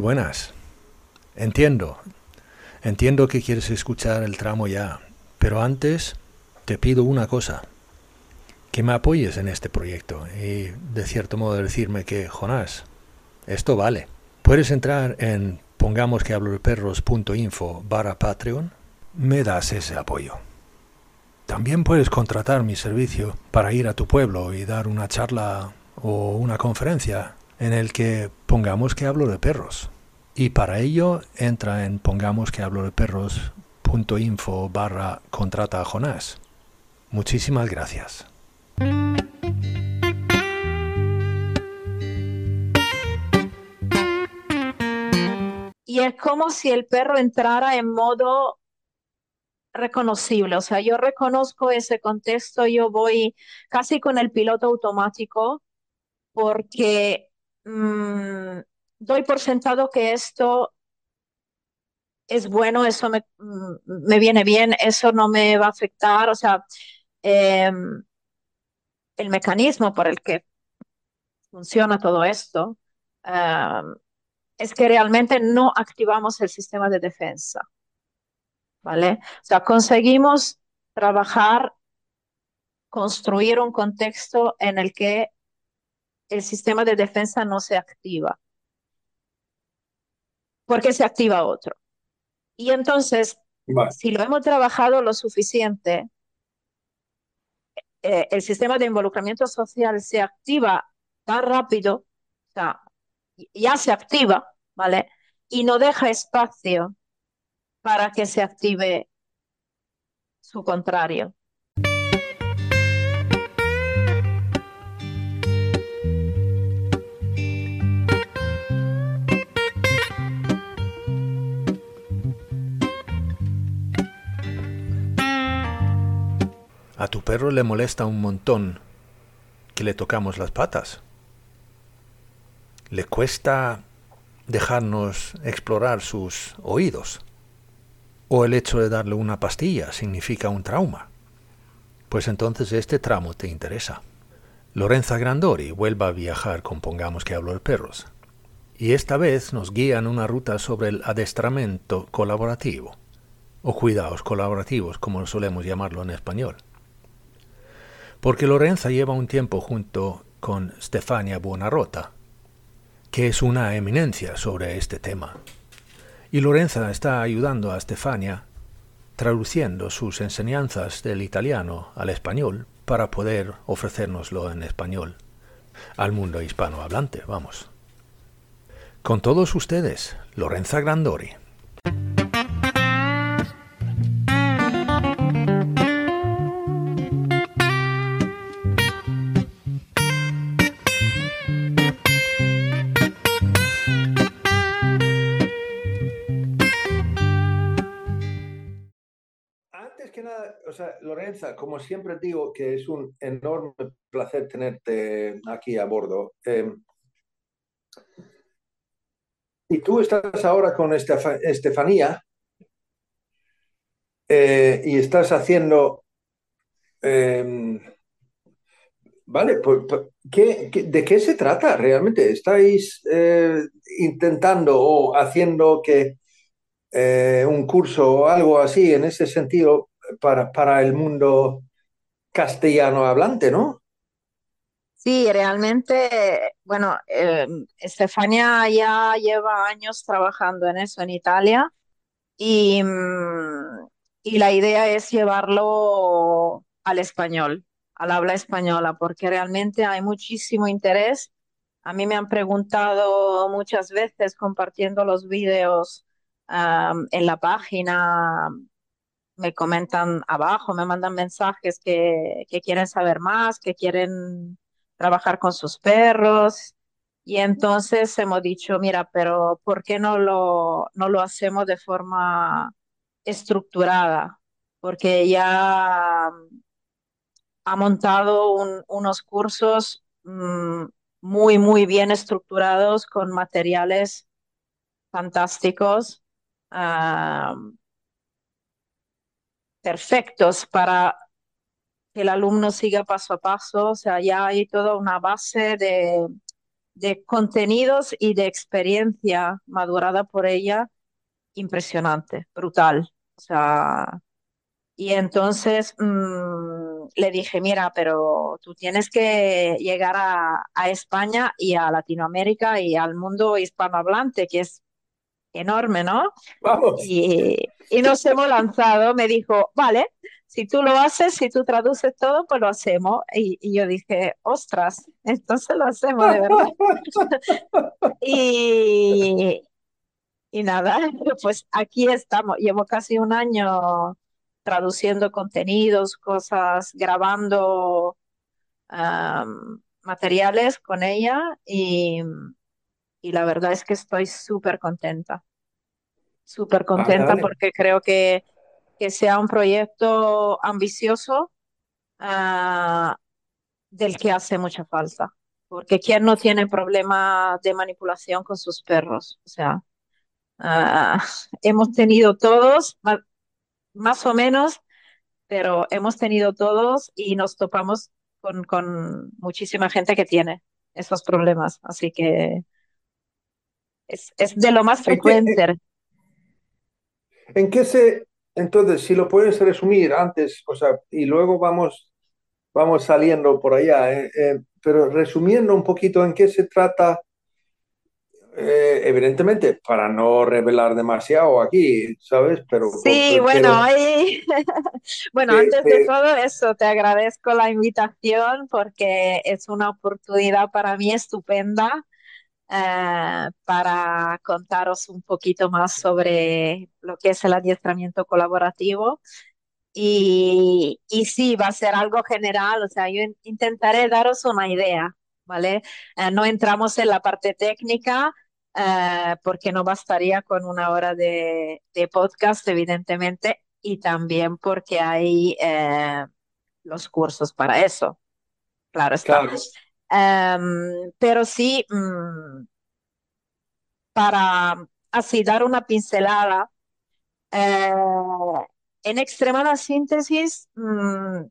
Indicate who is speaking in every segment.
Speaker 1: Buenas. Entiendo, entiendo que quieres escuchar el tramo ya, pero antes te pido una cosa, que me apoyes en este proyecto y de cierto modo decirme que, Jonás, esto vale. Puedes entrar en pongamos que hablo de perros.info barra Patreon, me das ese apoyo. También puedes contratar mi servicio para ir a tu pueblo y dar una charla o una conferencia en el que pongamos que hablo de perros. Y para ello entra en pongamos que hablo de perros.info barra contrata a Jonás. Muchísimas gracias.
Speaker 2: Y es como si el perro entrara en modo reconocible, o sea, yo reconozco ese contexto, yo voy casi con el piloto automático porque mm, doy por sentado que esto es bueno, eso me, mm, me, viene bien, eso no me va a afectar, o sea, em, el mecanismo por el que funciona todo esto es que realmente no activamos el sistema de defensa. ¿vale? O sea, conseguimos trabajar, construir un contexto en el que el sistema de defensa no se activa, porque se activa otro. Y entonces, si lo hemos trabajado lo suficiente, eh, el sistema de involucramiento social se activa tan rápido, o sea, ya se activa, ¿vale? Y no deja espacio para que se active su contrario.
Speaker 1: A tu perro le molesta un montón que le tocamos las patas. Le cuesta dejarnos explorar sus oídos o el hecho de darle una pastilla significa un trauma, pues entonces este tramo te interesa. Lorenza Grandori vuelve a viajar con Pongamos que hablo de perros, y esta vez nos guía en una ruta sobre el adestramiento colaborativo, o cuidados colaborativos como solemos llamarlo en español. Porque Lorenza lleva un tiempo junto con Stefania Buonarrota, que es una eminencia sobre este tema. Y Lorenza está ayudando a Stefania traduciendo sus enseñanzas del italiano al español para poder ofrecérnoslo en español al mundo hispanohablante, vamos. Con todos ustedes, Lorenza Grandori. Lorenza, como siempre digo, que es un enorme placer tenerte aquí a bordo. Em, y tú estás ahora con Estefanía eh, y estás haciendo... Em, vale, pues, pues de qué se trata realmente? ¿Estáis eh, intentando o haciendo que eh, un curso o algo así en ese sentido para, para el mundo castellano hablante, ¿no?
Speaker 2: Sí, realmente, bueno, eh, Estefania ya lleva años trabajando en eso en Italia y, mm, y la idea es llevarlo al español, al habla española, porque realmente hay muchísimo interés. A mí me han preguntado muchas veces compartiendo los vídeos en la página me comentan abajo, me mandan mensajes que, quieren saber más, que quieren trabajar con sus perros. Y entonces hemos dicho, mira, pero ¿por qué no lo, no lo hacemos de forma estructurada? Porque ya ha montado unos cursos mm, muy, muy bien estructurados con materiales fantásticos, perfectos para que el alumno siga paso a paso. O sea, ya hay toda una base de, de contenidos y de experiencia madurada por ella impresionante, brutal. O sea, y entonces mm, le dije, mira, pero tú tienes que llegar a, a, España y a Latinoamérica y al mundo hispanohablante, que es enorme, ¿no?
Speaker 3: Vamos.
Speaker 2: Y, y nos hemos lanzado, me dijo, vale, si tú lo haces, si tú traduces todo, pues lo hacemos. Y, y yo dije, ostras, entonces lo hacemos de verdad. y, y nada, pues aquí estamos. Llevo casi un año traduciendo contenidos, cosas, grabando um, materiales con ella y, y, la verdad es que estoy súper contenta. Súper contenta
Speaker 3: Vale, vale.
Speaker 2: porque creo que, que sea un proyecto ambicioso uh, del que hace mucha falta. Porque ¿quién no tiene problema de manipulación con sus perros? O sea, uh, hemos tenido todos, más o menos, pero hemos tenido todos y nos topamos con, con muchísima gente que tiene esos problemas. Así que es, es de lo más
Speaker 3: ¿En qué,
Speaker 2: frecuente.
Speaker 3: en, qué se, entonces, si lo puedes resumir antes, o sea, y luego vamos, vamos saliendo por allá, eh, eh, pero resumiendo un poquito en qué se trata, eh, evidentemente, para no revelar demasiado aquí, ¿sabes? Pero,
Speaker 2: Sí,
Speaker 3: pero,
Speaker 2: bueno,
Speaker 3: pero
Speaker 2: ahí, bueno, antes de todo eso, te agradezco la invitación porque es una oportunidad para mí estupenda eh, para contaros un poquito más sobre lo que es el adiestramiento colaborativo. Y, y sí, va a ser algo general, o sea, yo in- intentaré daros una idea, ¿vale? Eh, no entramos en la parte técnica eh, porque no bastaría con una hora de, de podcast, evidentemente, y también porque hay eh, los cursos para eso, claro está.
Speaker 3: claro,
Speaker 2: Em, pero sí, mm, para así dar una pincelada, eh, en extremada síntesis, mm,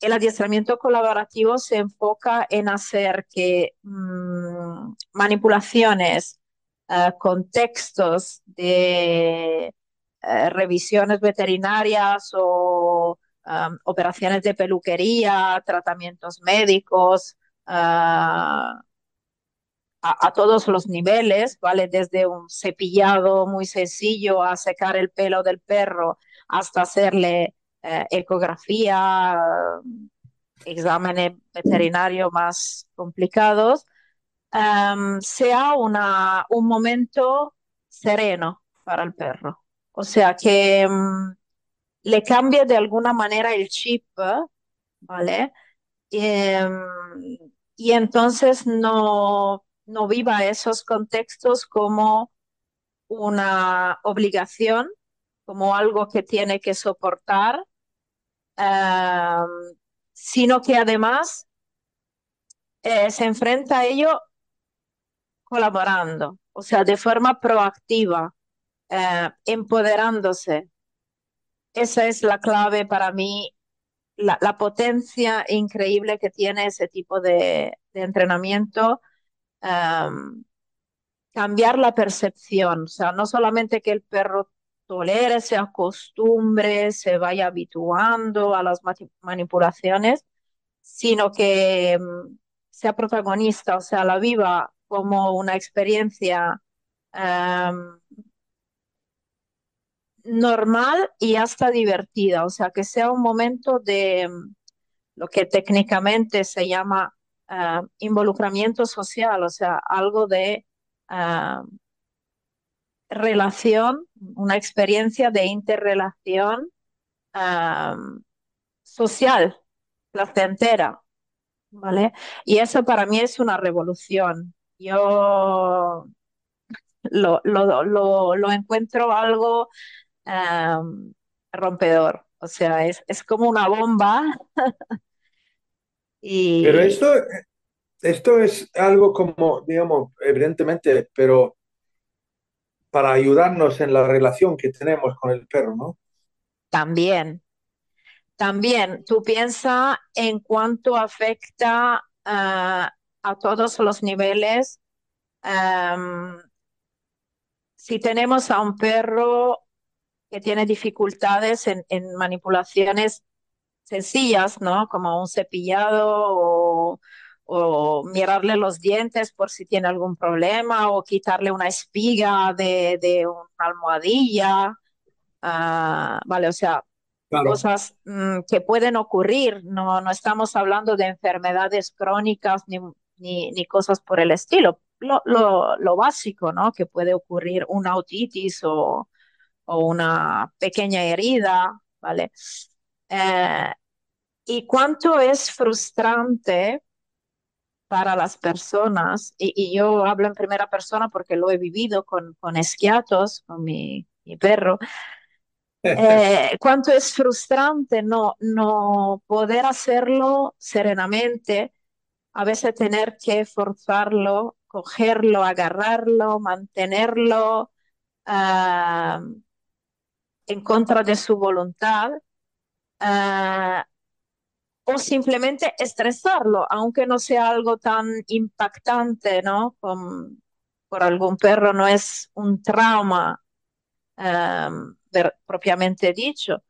Speaker 2: el adiestramiento colaborativo se enfoca en hacer que mm, manipulaciones, eh, contextos de eh, revisiones veterinarias o um, operaciones de peluquería, tratamientos médicos, a, a, todos los niveles, ¿vale? Desde un cepillado muy sencillo a secar el pelo del perro hasta hacerle eh, ecografía, exámenes veterinarios más complicados, um, sea una, un momento sereno para el perro. O sea, que um, le cambie de alguna manera el chip, ¿vale? Um, y entonces no, no viva esos contextos como una obligación, como algo que tiene que soportar, sino que además eh, se enfrenta a ello colaborando, o sea, de forma proactiva, eh, empoderándose. Esa es la clave para mí, la, potencia increíble que tiene ese tipo de, entrenamiento. Cambiar la percepción, o sea, no solamente que el perro tolere, se acostumbre, se vaya habituando a las manipulaciones, sino que um, sea protagonista, o sea, la viva como una experiencia normal y hasta divertida, o sea, que sea un momento de um, lo que técnicamente se llama uh, involucramiento social, o sea, algo de uh, relación, una experiencia de interrelación uh, social, placentera, ¿vale? Y eso para mí es una revolución. yo lo, lo, lo, lo encuentro algo um, rompedor. O sea, es, es como una bomba. y...
Speaker 3: Pero esto, esto es algo como, digamos, evidentemente, pero para ayudarnos en la relación que tenemos con el perro, ¿no?
Speaker 2: También, también, tú piensas en cuánto afecta uh, a todos los niveles. Um, si tenemos a un perro que tiene dificultades en, en, manipulaciones sencillas, ¿no? Como un cepillado o, o, mirarle los dientes por si tiene algún problema o quitarle una espiga de, de una almohadilla. Uh, vale, o sea, claro. cosas mmm, que pueden ocurrir. No, no estamos hablando de enfermedades crónicas ni, ni, ni cosas por el estilo. Lo, lo, lo, básico, ¿no? Que puede ocurrir una autitis o, o una pequeña herida, ¿vale? Eh, y cuánto es frustrante para las personas, y, y, yo hablo en primera persona porque lo he vivido con, con esquiatos, con mi, mi perro, eh, cuánto es frustrante no, no poder hacerlo serenamente, a veces tener que forzarlo, cogerlo, agarrarlo, mantenerlo uh, en contra de su voluntad. Uh, o simplemente estresarlo, aunque no sea algo tan impactante, ¿no? Por algún perro no es un trauma um, propiamente dicho,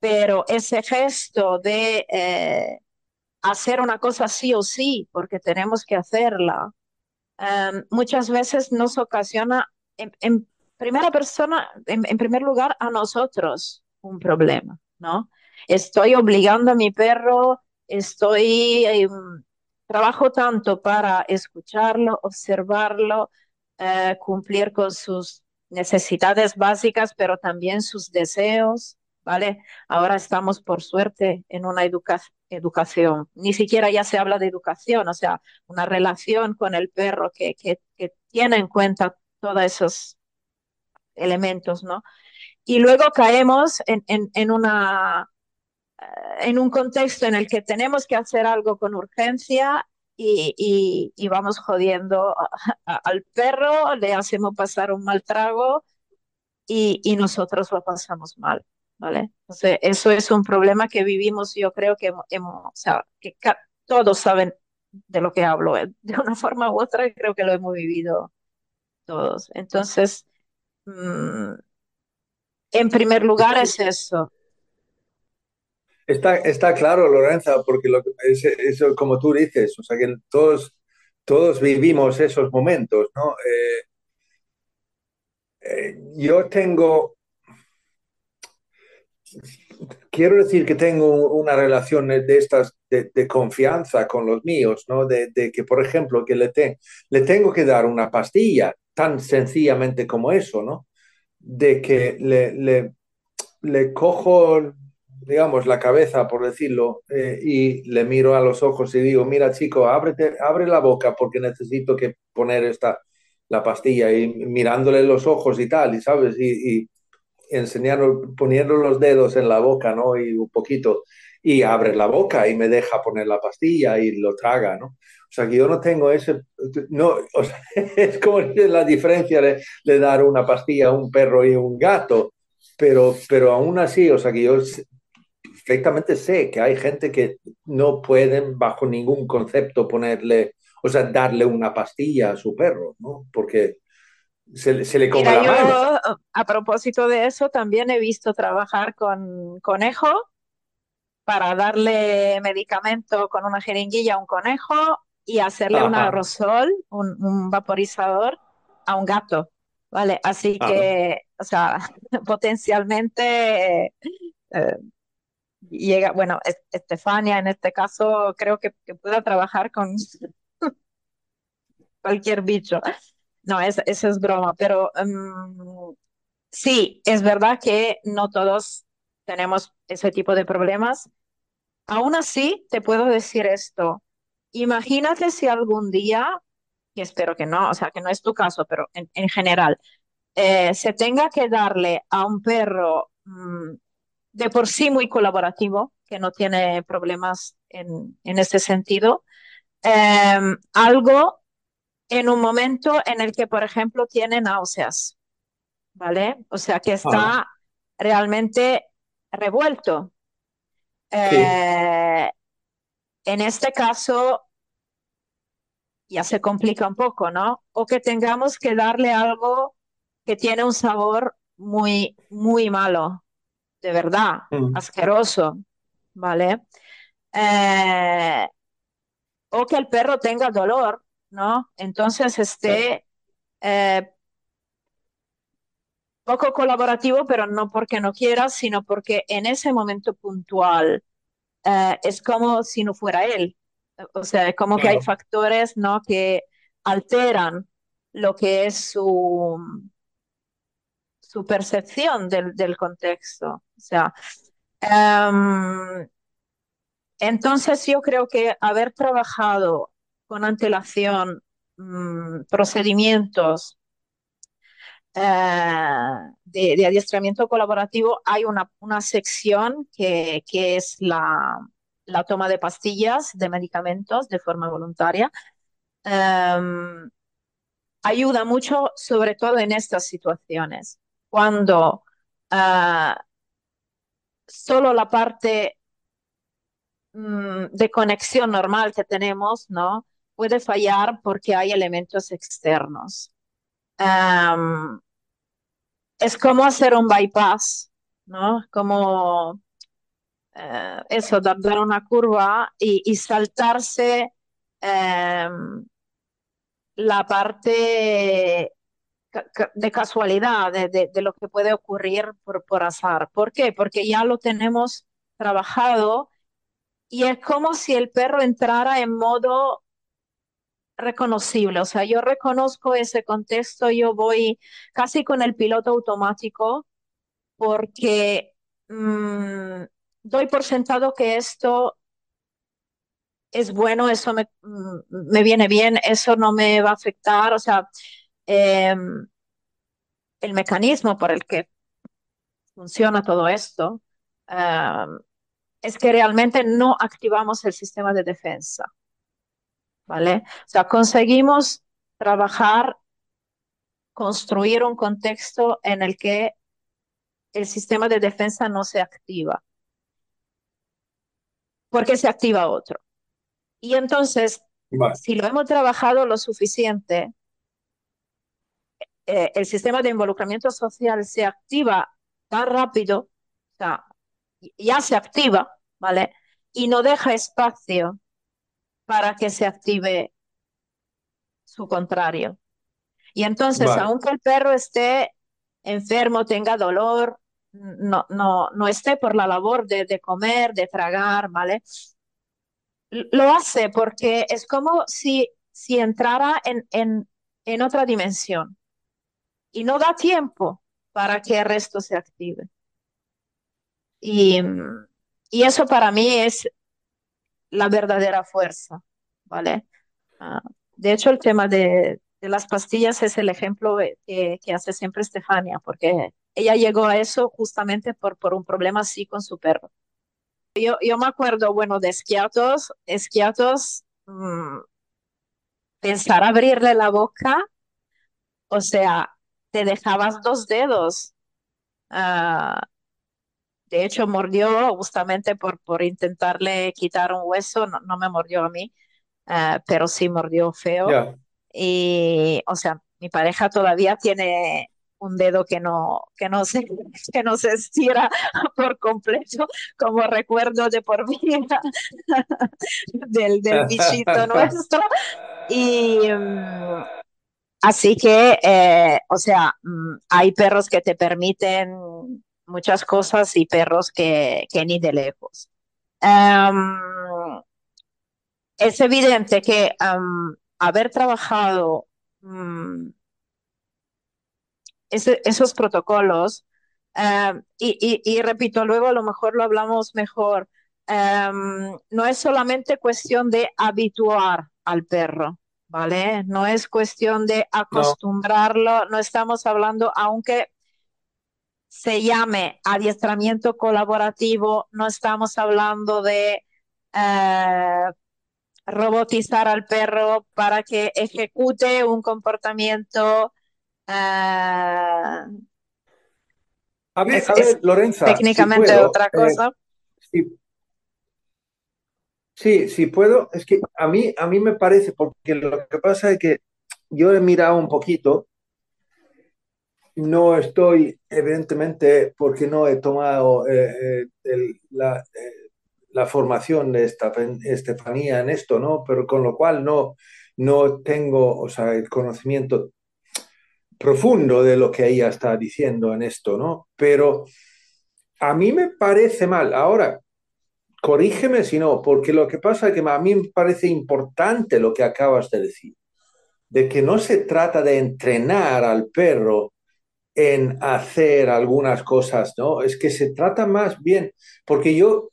Speaker 2: pero ese gesto de eh, hacer una cosa sí o sí, porque tenemos que hacerla, um, muchas veces nos ocasiona en, en primera persona, en, primer lugar, a nosotros un problema, ¿no? estoy obligando a mi perro, estoy, eh, trabajo tanto para escucharlo, observarlo, eh, cumplir con sus necesidades básicas, pero también sus deseos, ¿vale? Ahora estamos, por suerte, en una educa educación. Ni siquiera ya se habla de educación, o sea, una relación con el perro que, que, que tiene en cuenta todos esos elementos, ¿no? Y luego caemos en, en, en una en un contexto en el que tenemos que hacer algo con urgencia y, y, vamos jodiendo al perro, le hacemos pasar un mal trago y, y, nosotros lo pasamos mal, ¿vale? Entonces, eso es un problema que vivimos, yo creo que hemos, o sea, que todos saben de lo que hablo, ¿eh? de una forma u otra, creo que lo hemos vivido todos. Entonces, en primer lugar es eso,
Speaker 3: Está, está claro, Lorenza, porque lo, es, como tú dices, o sea, que todos, todos vivimos esos momentos, ¿no? Eh, eh, yo tengo, quiero decir que tengo una relación de estas de, confianza con los míos, ¿no? De, de, que, por ejemplo, que le, te, le tengo que dar una pastilla tan sencillamente como eso, ¿no? De que le, le, le cojo digamos, la cabeza, por decirlo, eh, y le miro a los ojos y digo, mira chico, ábrete, abre la boca porque necesito que poner esta, la pastilla y mirándole los ojos y tal, y sabes, y, y enseñando, poniendo los dedos en la boca, ¿no? Y un poquito, y abre la boca y me deja poner la pastilla y lo traga, ¿no? O sea, que yo no tengo ese, no, o sea, es como la diferencia de, de dar una pastilla a un perro y un gato, pero, pero aún así, o sea, que yo perfectamente sé que hay gente que no pueden bajo ningún concepto ponerle, o sea, darle una pastilla a su perro, ¿no? Porque se, se le come
Speaker 2: Mira,
Speaker 3: la mano.
Speaker 2: yo, a propósito de eso, también he visto trabajar con conejo para darle medicamento con una jeringuilla a un conejo y hacerle un aerosol, un, un vaporizador a un gato, ¿vale? Así
Speaker 3: Ah,
Speaker 2: que, o sea, potencialmente eh, llega, bueno, Es- Estefania en este caso creo que, que pueda trabajar con cualquier bicho. No, es, eso es broma, pero mm, sí, es verdad que no todos tenemos ese tipo de problemas. Aún así, te puedo decir esto. Imagínate si algún día que espero que no, o sea, que no es tu caso, pero en, en general, eh, se tenga que darle a un perro mm, de por sí muy colaborativo, que no tiene problemas en, en este sentido, em, algo en un momento en el que, por ejemplo, tiene náuseas, ¿vale? O sea, que está
Speaker 3: Ah.
Speaker 2: realmente revuelto. Eh, en este caso, ya se complica un poco, ¿no? O que tengamos que darle algo que tiene un sabor muy, muy malo, de verdad,
Speaker 3: Mm.
Speaker 2: asqueroso, ¿vale? Eh, o que el perro tenga dolor, ¿no? Entonces esté eh, poco colaborativo, pero no porque no quiera, sino porque en ese momento puntual eh, es como si no fuera él. O sea, es como que hay factores, ¿no? que alteran lo que es su, su percepción del, del contexto. O sea, em, entonces yo creo que haber trabajado con antelación mm, procedimientos eh, de, adiestramiento colaborativo, hay una, una sección que, que es la, la toma de pastillas, de medicamentos de forma voluntaria. Em, ayuda mucho, sobre todo en estas situaciones, cuando ah, solo la parte mm, de conexión normal que tenemos, ¿no? Puede fallar porque hay elementos externos. Es como hacer un bypass, ¿no? Como eh, eso, dar, dar una curva y, saltarse em, la parte de casualidad, de lo que puede ocurrir por, por azar. ¿Por qué? Porque ya lo tenemos trabajado y es como si el perro entrara en modo reconocible. O sea, yo reconozco ese contexto, yo voy casi con el piloto automático porque mm, doy por sentado que esto es bueno, eso me, mm, me viene bien, eso no me va a afectar. O sea, em, el mecanismo por el que funciona todo esto em, es que realmente no activamos el sistema de defensa, ¿vale? O sea, conseguimos trabajar, construir un contexto en el que el sistema de defensa no se activa, porque se activa otro. Y entonces,
Speaker 3: Vale.
Speaker 2: si lo hemos trabajado lo suficiente, eh, el sistema de involucramiento social se activa tan rápido, o sea, ya se activa, ¿vale? Y no deja espacio para que se active su contrario. Y entonces,
Speaker 3: Vale.
Speaker 2: aunque el perro esté enfermo, tenga dolor, no, no, no esté por la labor de, de comer, de tragar, ¿vale? Lo hace porque es como si, si entrara en, en, en otra dimensión y no da tiempo para que el resto se active. Y, y eso para mí es la verdadera fuerza, ¿vale? Ah, de hecho, el tema de, las pastillas es el ejemplo eh, que, que hace siempre Estefania, porque ella llegó a eso justamente por, por un problema así con su perro. Yo, yo me acuerdo, bueno, de esquiatos, esquiatos, mm, pensar abrirle la boca, o sea, te dejabas dos dedos. Ah, de hecho, mordió justamente por, por intentarle quitar un hueso, no, no me mordió a mí, ah, pero sí mordió feo.
Speaker 3: Ya.
Speaker 2: Y, o sea, mi pareja todavía tiene un dedo que no, que no se, que no se estira por completo, como recuerdo de por vida del, del bichito nuestro. Y mm, así que, eh, o sea, mm, hay perros que te permiten muchas cosas y perros que, que ni de lejos. Es evidente que haber trabajado mm, ese- esos protocolos, y, y- y repito, luego a lo mejor lo hablamos mejor, no es solamente cuestión de habituar al perro, ¿vale? No es cuestión de acostumbrarlo, no, estamos hablando, aunque se llame adiestramiento colaborativo, no estamos hablando de eh, robotizar al perro para que ejecute un comportamiento. Eh,
Speaker 3: a ver, a ver Lorenza.
Speaker 2: Técnicamente otra eh, cosa.
Speaker 3: Sí, sí puedo. Es que a mí, a mí me parece, porque lo que pasa es que yo he mirado un poquito, no estoy, evidentemente, porque no he tomado eh, eh, la, eh, la, formación de esta, Estefanía en esto, ¿no? Pero con lo cual no, no tengo, o sea, el conocimiento profundo de lo que ella está diciendo en esto, ¿no? Pero a mí me parece mal. Ahora, corrígeme si no, porque lo que pasa es que a mí me parece importante lo que acabas de decir, de que no se trata de entrenar al perro en hacer algunas cosas, ¿no? Es que se trata más bien, porque yo,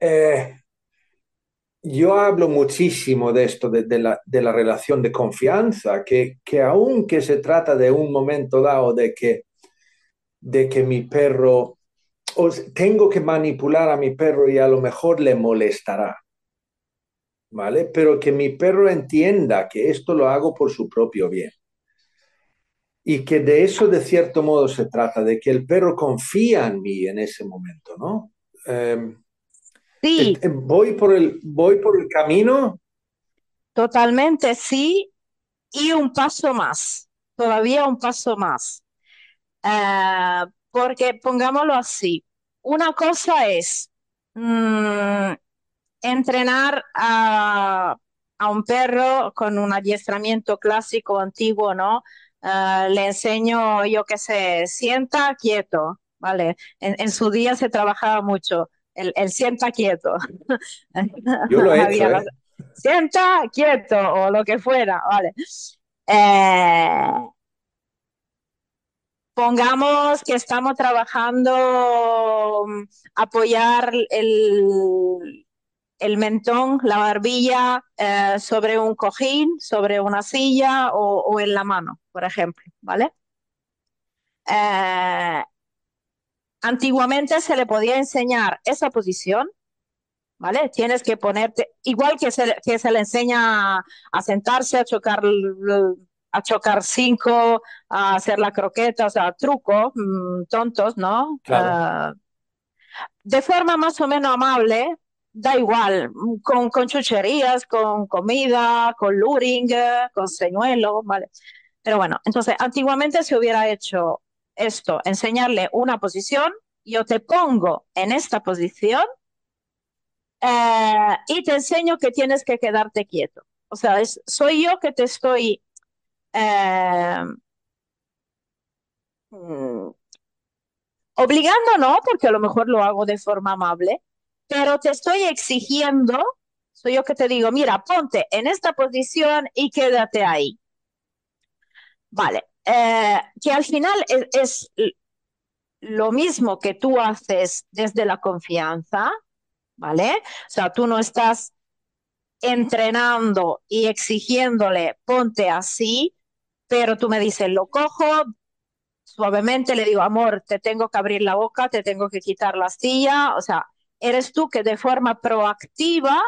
Speaker 3: eh, yo hablo muchísimo de esto, de, la, de la, relación de confianza, que, que aunque se trata de un momento dado de que, de que mi perro tengo que manipular a mi perro y a lo mejor le molestará, ¿vale? Pero que mi perro entienda que esto lo hago por su propio bien. Y que de eso de cierto modo se trata, de que el perro confía en mí en ese momento, ¿no? Em,
Speaker 2: sí.
Speaker 3: Eh, voy por el, voy por el camino.
Speaker 2: Totalmente, sí. Y un paso más, todavía un paso más. Uh, porque pongámoslo así, una cosa es mm, entrenar a, un perro con un adiestramiento clásico antiguo, ¿no? Ah, le enseño, yo qué sé, sienta quieto, ¿vale? En, su día se trabajaba mucho el, sienta quieto.
Speaker 3: Yo lo he hecho, ¿eh?
Speaker 2: Sienta quieto o lo que fuera, ¿vale? Eh, Pongamos que estamos trabajando mm, apoyar el, el mentón, la barbilla eh, sobre un cojín, sobre una silla o, en la mano, por ejemplo, ¿vale? Eh, antiguamente se le podía enseñar esa posición, ¿vale? Tienes que ponerte, igual que se, que se le enseña a sentarse, a chocar a chocar cinco, a hacer la croqueta, o sea, trucos mm, tontos, ¿no? Ah, de forma más o menos amable, da igual, con, con chucherías, con comida, con luring, con señuelo, ¿vale? Pero bueno, entonces, antiguamente se hubiera hecho esto, enseñarle una posición, yo te pongo en esta posición eh, y te enseño que tienes que quedarte quieto. O sea, es, soy yo que te estoy eh, mm, obligando no, porque a lo mejor lo hago de forma amable, pero te estoy exigiendo, soy yo que te digo, mira, ponte en esta posición y quédate ahí. Vale, eh, que al final es, lo mismo que tú haces desde la confianza, ¿vale? O sea, tú no estás entrenando y exigiéndole, ponte así, pero tú me dices, lo cojo suavemente, le digo, amor, te tengo que abrir la boca, te tengo que quitar la astilla, o sea, eres tú que de forma proactiva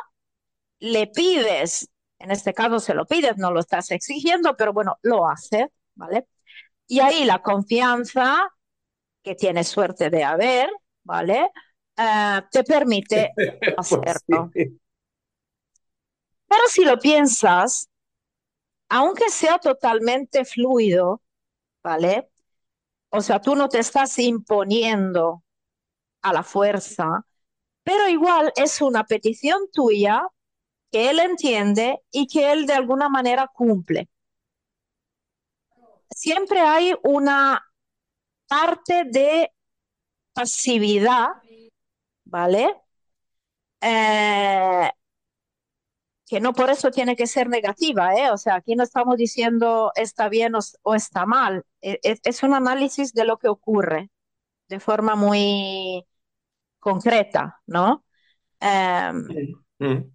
Speaker 2: le pides, en este caso se lo pides, no lo estás exigiendo, pero bueno, lo hace, ¿vale? Y ahí la confianza que tienes suerte de haber, ¿vale? Eh, te permite pues hacerlo. Pero si lo piensas, aunque sea totalmente fluido, ¿vale? O sea, tú no te estás imponiendo a la fuerza, pero igual es una petición tuya que él entiende y que él de alguna manera cumple. Siempre hay una parte de pasividad, ¿vale? Eh, que no por eso tiene que ser negativa, ¿eh? O sea, aquí no estamos diciendo está bien o, está mal, e, e, es, un análisis de lo que ocurre de forma muy concreta, ¿no? Em, mm.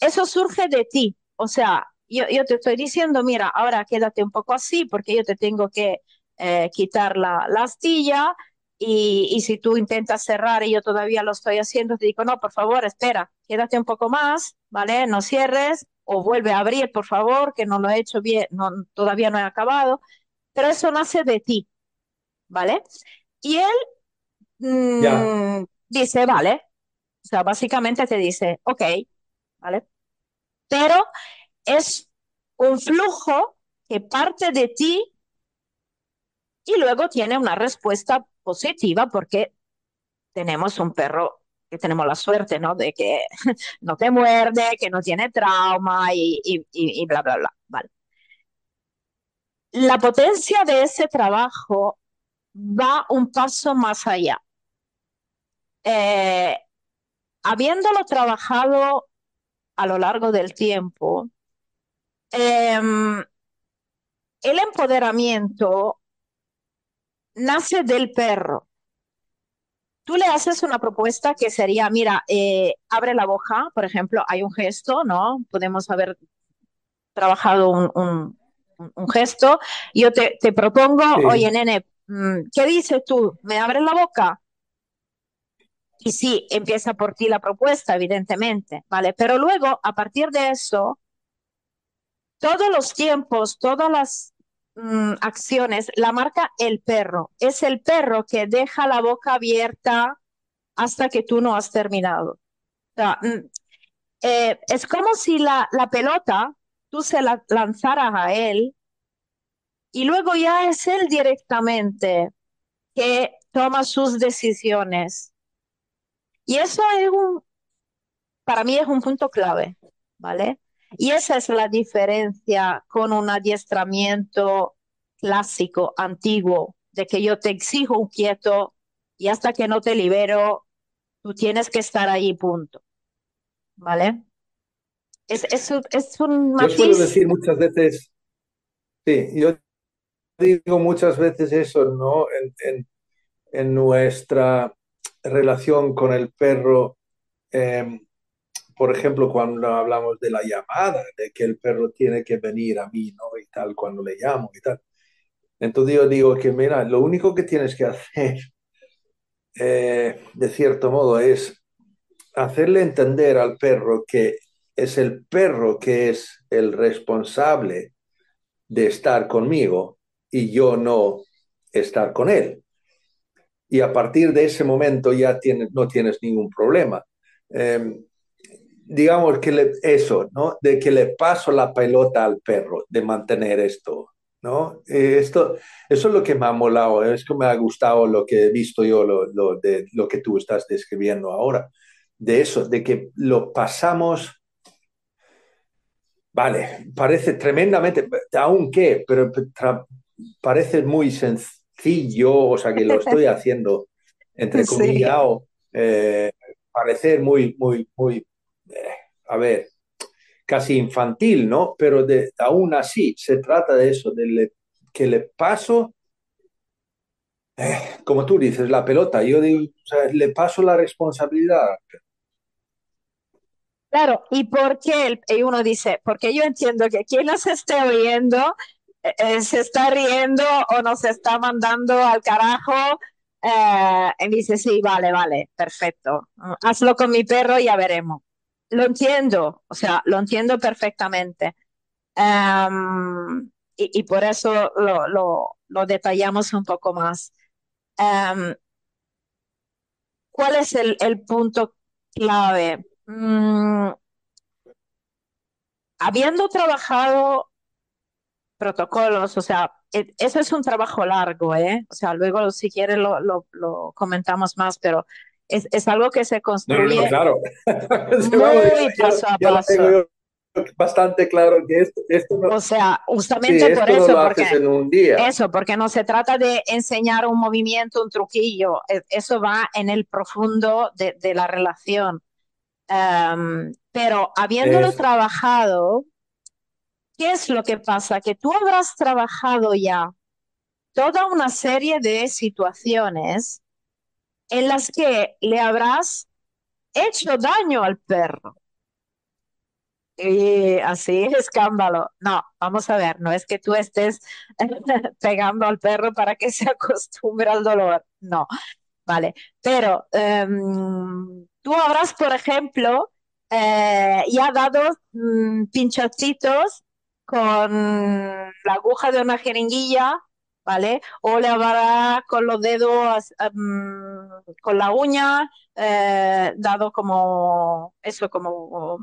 Speaker 2: Eso surge de ti, o sea, yo, yo te estoy diciendo, mira, ahora quédate un poco así porque yo te tengo que eh, quitar la, la astilla y, y, si tú intentas cerrar y yo todavía lo estoy haciendo, te digo, no, por favor, espera, quédate un poco más, ¿vale? No cierres o vuelve a abrir, por favor, que no lo he hecho bien, no, todavía no he acabado, pero eso nace de ti, ¿vale? Y él mmm, dice, vale, o sea, básicamente te dice, ok, ¿vale? Pero es un flujo que parte de ti y luego tiene una respuesta positiva porque tenemos un perro que tenemos la suerte, ¿no? De que no te muerde, que no tiene trauma y, y, y bla, bla, bla, ¿vale? La potencia de ese trabajo va un paso más allá. Eh, habiéndolo trabajado a lo largo del tiempo, eh, el empoderamiento nace del perro. Tú le haces una propuesta que sería, mira, eh, abre la boca, por ejemplo, hay un gesto, ¿no? Podemos haber trabajado un, un, un gesto. Yo te, te propongo, sí. oye, nene, mm, ¿qué dices tú? ¿Me abres la boca? Y sí, empieza por ti la propuesta, evidentemente, ¿vale? Pero luego, a partir de eso, todos los tiempos, todas las mm, acciones, la marca el perro. Es el perro que deja la boca abierta hasta que tú no has terminado. Mm, eh, es como si la, la pelota tú se la lanzaras a él y luego ya es él directamente que toma sus decisiones. Y eso es un, para mí es un punto clave, ¿vale? Y esa es la diferencia con un adiestramiento clásico, antiguo, de que yo te exijo un quieto y hasta que no te libero, tú tienes que estar ahí, punto. ¿Vale? Es, es, es un matiz.
Speaker 3: Yo suelo decir muchas veces, sí, yo digo muchas veces eso, ¿no? En, en, en nuestra relación con el perro. Eh, por ejemplo, cuando hablamos de la llamada, de que el perro tiene que venir a mí, ¿no? Y tal, cuando le llamo y tal. Entonces yo digo que, mira, lo único que tienes que hacer, eh, de cierto modo, es hacerle entender al perro que es el perro que es el responsable de estar conmigo y yo no estar con él. Y a partir de ese momento ya tienes, no tienes ningún problema. Eh, digamos que eso, ¿no? De que le paso la pelota al perro, de mantener esto, ¿no? Eh, esto, eso es lo que me ha molado, es que me ha gustado lo que he visto yo, lo, lo, lo que tú estás describiendo ahora, de eso, de que lo pasamos, vale, parece tremendamente, aún qué, pero parece muy sencillo, o sea, que lo estoy haciendo, entre comillas, sí. eh, parecer muy, muy, muy a ver, casi infantil, ¿no? Pero de, aún así se trata de eso, de le, que le paso, eh, como tú dices, la pelota, yo digo, o sea, le paso la responsabilidad.
Speaker 2: Claro, ¿y por qué? Y uno dice, porque yo entiendo que quien nos esté oyendo eh, se está riendo o nos está mandando al carajo. Eh, y dice, sí, vale, vale, perfecto. Hazlo con mi perro y ya veremos lo entiendo, o sea, lo entiendo perfectamente. Um, y, y, por eso lo, lo, lo, detallamos un poco más. Um, ¿Cuál es el, el punto clave? Mm, habiendo trabajado protocolos, o sea, eso es un trabajo largo, ¿eh? O sea, luego si quieres lo, lo, lo comentamos más, pero es, es algo que se construye
Speaker 3: no, no, claro.
Speaker 2: muy paso a paso.
Speaker 3: Bastante claro que esto, esto no,
Speaker 2: o sea, justamente
Speaker 3: sí,
Speaker 2: por eso,
Speaker 3: no
Speaker 2: porque
Speaker 3: en un día.
Speaker 2: eso, porque no se trata de enseñar un movimiento, un truquillo, eso va en el profundo de, de la relación. Um, pero habiéndolo eso. trabajado, ¿qué es lo que pasa? Que tú habrás trabajado ya toda una serie de situaciones en las que le habrás hecho daño al perro. Y así, escándalo. No, vamos a ver, no es que tú estés pegando al perro para que se acostumbre al dolor, no, vale. Pero em, tú habrás, por ejemplo, eh, ya dado mm, pinchacitos con la aguja de una jeringuilla, ¿vale? O le habrá con los dedos, em, con la uña, eh, dado como, eso, como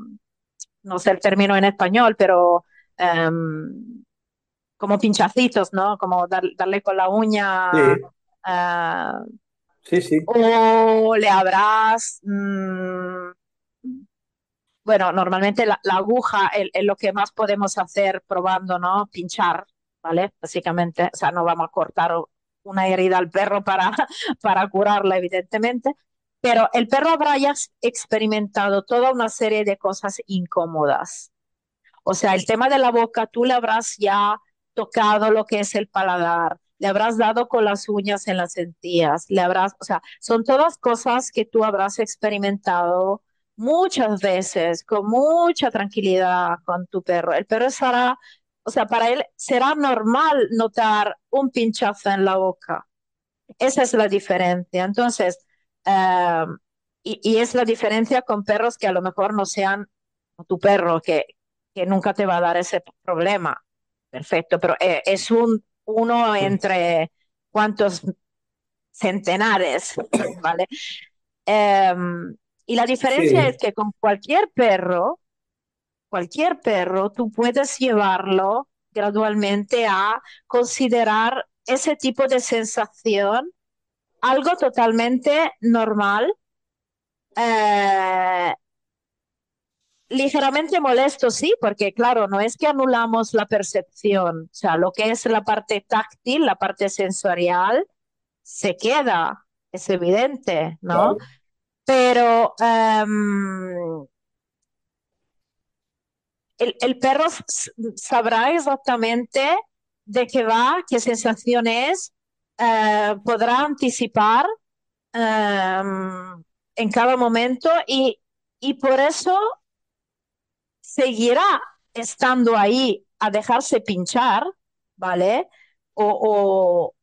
Speaker 2: no sé el término en español, pero um, como pinchacitos, ¿no? Como dar, darle con la uña.
Speaker 3: Sí,
Speaker 2: Uh,
Speaker 3: sí, sí.
Speaker 2: o le habrás. Mmm, bueno, normalmente la, la aguja es, lo que más podemos hacer probando, ¿no? Pinchar, ¿vale? Básicamente, o sea, no vamos a cortar una herida al perro para, para curarla, evidentemente, pero el perro habrá ya experimentado toda una serie de cosas incómodas. O sea, el tema de la boca, tú le habrás ya tocado lo que es el paladar, le habrás dado con las uñas en las encías, le habrás, o sea, son todas cosas que tú habrás experimentado muchas veces con mucha tranquilidad con tu perro. El perro estará, o sea, para él será normal notar un pinchazo en la boca. Esa es la diferencia. Entonces, Uh, y, y, es la diferencia con perros que a lo mejor no sean tu perro, que, que nunca te va a dar ese problema. Perfecto, pero eh, es un uno entre cuántos centenares, ¿vale? Um, y la diferencia sí. es que con cualquier perro, cualquier perro, tú puedes llevarlo gradualmente a considerar ese tipo de sensación algo totalmente normal, eh, ligeramente molesto, sí, porque claro, no es que anulamos la percepción, o sea, lo que es la parte táctil, la parte sensorial, se queda, es evidente, ¿no? Claro. Pero um, el, el, perro sabrá exactamente de qué va, qué sensación es, Uh, podrá anticipar um, en cada momento y, y por eso seguirá estando ahí a dejarse pinchar, ¿vale? O, o,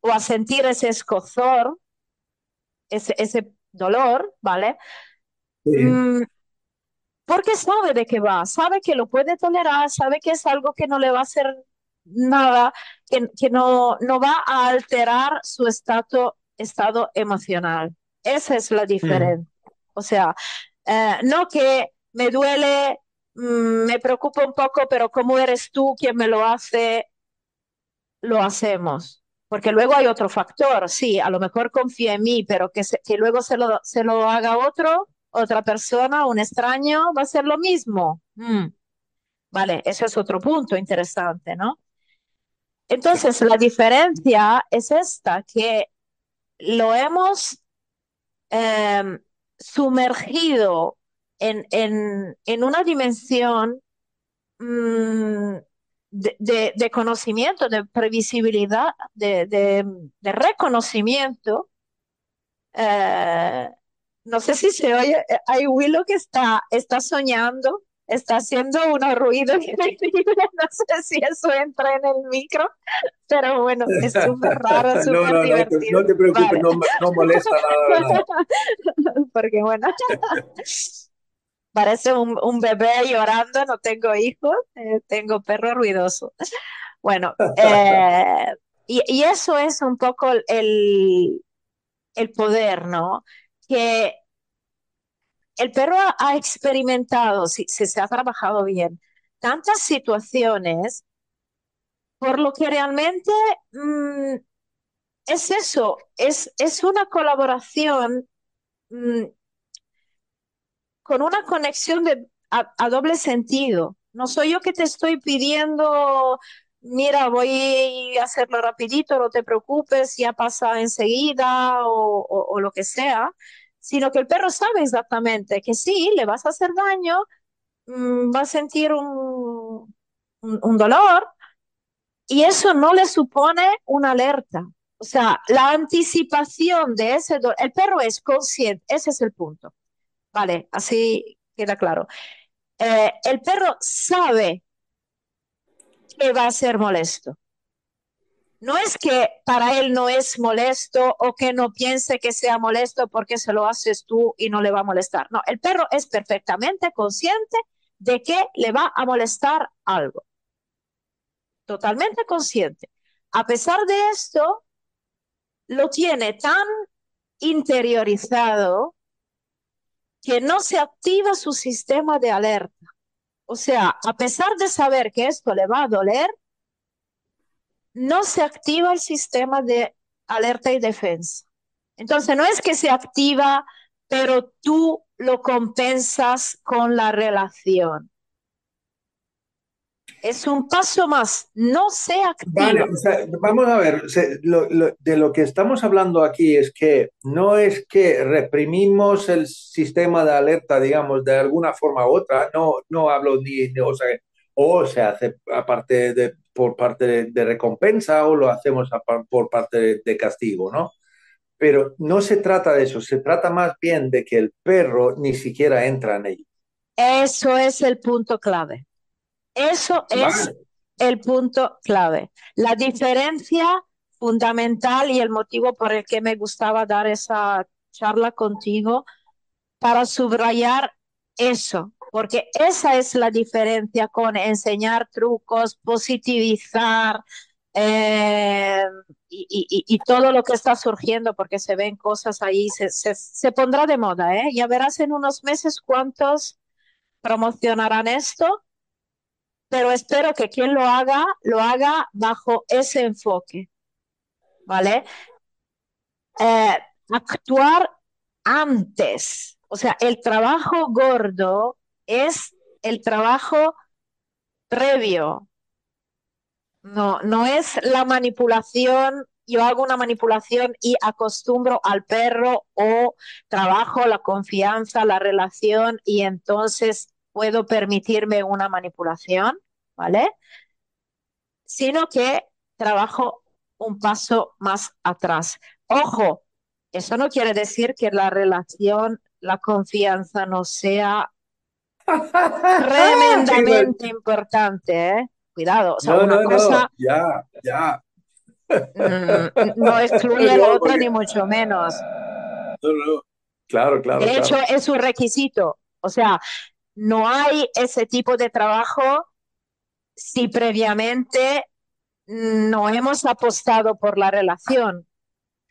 Speaker 2: o a sentir ese escozor, ese, ese dolor, ¿vale?
Speaker 3: Sí.
Speaker 2: Mm, porque sabe de qué va, sabe que lo puede tolerar, sabe que es algo que no le va a hacer nada que, que no, no, va a alterar su estado, estado emocional. Esa es la diferencia. Mm. O sea, eh, no que me duele, mmm, me preocupa un poco, pero como eres tú quien me lo hace, lo hacemos. Porque luego hay otro factor, sí, a lo mejor confía en mí, pero que, que luego se lo, se lo haga otro, otra persona, un extraño, va a ser lo mismo. Mm. Vale, ese es otro punto interesante, ¿no? Entonces, la diferencia es esta, que lo hemos eh, sumergido en, en, en, una dimensión mmm, de, de, de, conocimiento, de previsibilidad, de, de reconocimiento. Eh, no sé si se oye, hay Willow que está, está soñando está haciendo unos ruidos no sé si eso entra en el micro, pero bueno, es súper raro, súper
Speaker 3: no, no,
Speaker 2: divertido.
Speaker 3: No te, no te preocupes, vale. no, no, molesta nada.
Speaker 2: Porque bueno, parece un, bebé llorando, no tengo hijos, eh, tengo perro ruidoso. Bueno, eh, y, eso es un poco el, el poder, ¿no? Que el perro ha experimentado, si, se ha trabajado bien, tantas situaciones, por lo que realmente mmm, es eso, es, es una colaboración mmm, con una conexión de, a, doble sentido. No soy yo que te estoy pidiendo, mira, voy a hacerlo rapidito, no te preocupes, ya pasa enseguida o, o, lo que sea, sino que el perro sabe exactamente que sí, le vas a hacer daño, mmm, va a sentir un, un, un, dolor y eso no le supone una alerta. O sea, la anticipación de ese dolor, el perro es consciente, ese es el punto. Vale, así queda claro. eh, el perro sabe que va a ser molesto. No es que para él no es molesto o que no piense que sea molesto porque se lo haces tú y no le va a molestar. No, el perro es perfectamente consciente de que le va a molestar algo. Totalmente consciente. A pesar de esto, lo tiene tan interiorizado que no se activa su sistema de alerta. O sea, a pesar de saber que esto le va a doler, no se activa el sistema de alerta y defensa. Entonces, no es que se activa, pero tú lo compensas con la relación. Es un paso más, no se activa.
Speaker 3: vamos a ver, de lo que estamos hablando aquí es que no es que reprimimos el sistema de alerta, digamos, de alguna forma u otra, no, no hablo ni, de, o sea, o se hace aparte de, por parte de, recompensa o lo hacemos por parte de, castigo, ¿no? Pero no se trata de eso, se trata más bien de que el perro ni siquiera entra en ello.
Speaker 2: Eso es el punto clave. Eso es el punto clave. La diferencia fundamental y el motivo por el que me gustaba dar esa charla contigo para subrayar eso, porque esa es la diferencia con enseñar trucos, positivizar eh, y, todo lo que está surgiendo, porque se ven cosas ahí, se, se, pondrá de moda, ¿eh? Ya verás en unos meses cuántos promocionarán esto, pero espero que quien lo haga, lo haga bajo ese enfoque, ¿vale? Eh, actuar antes, o sea, el trabajo gordo es el trabajo previo. No, no es la manipulación. Yo hago una manipulación y acostumbro al perro o trabajo la confianza, la relación y entonces puedo permitirme una manipulación, ¿vale? Sino que trabajo un paso más atrás. Ojo, eso no quiere decir que la relación, la confianza no sea Tremendamente importante, ¿eh? Cuidado. O sea, una cosa.
Speaker 3: ya, ya.
Speaker 2: Mm, no excluye la otra, ni mucho menos.
Speaker 3: Claro, claro.
Speaker 2: De hecho, es un requisito. O sea, no hay ese tipo de trabajo si previamente no hemos apostado por la relación.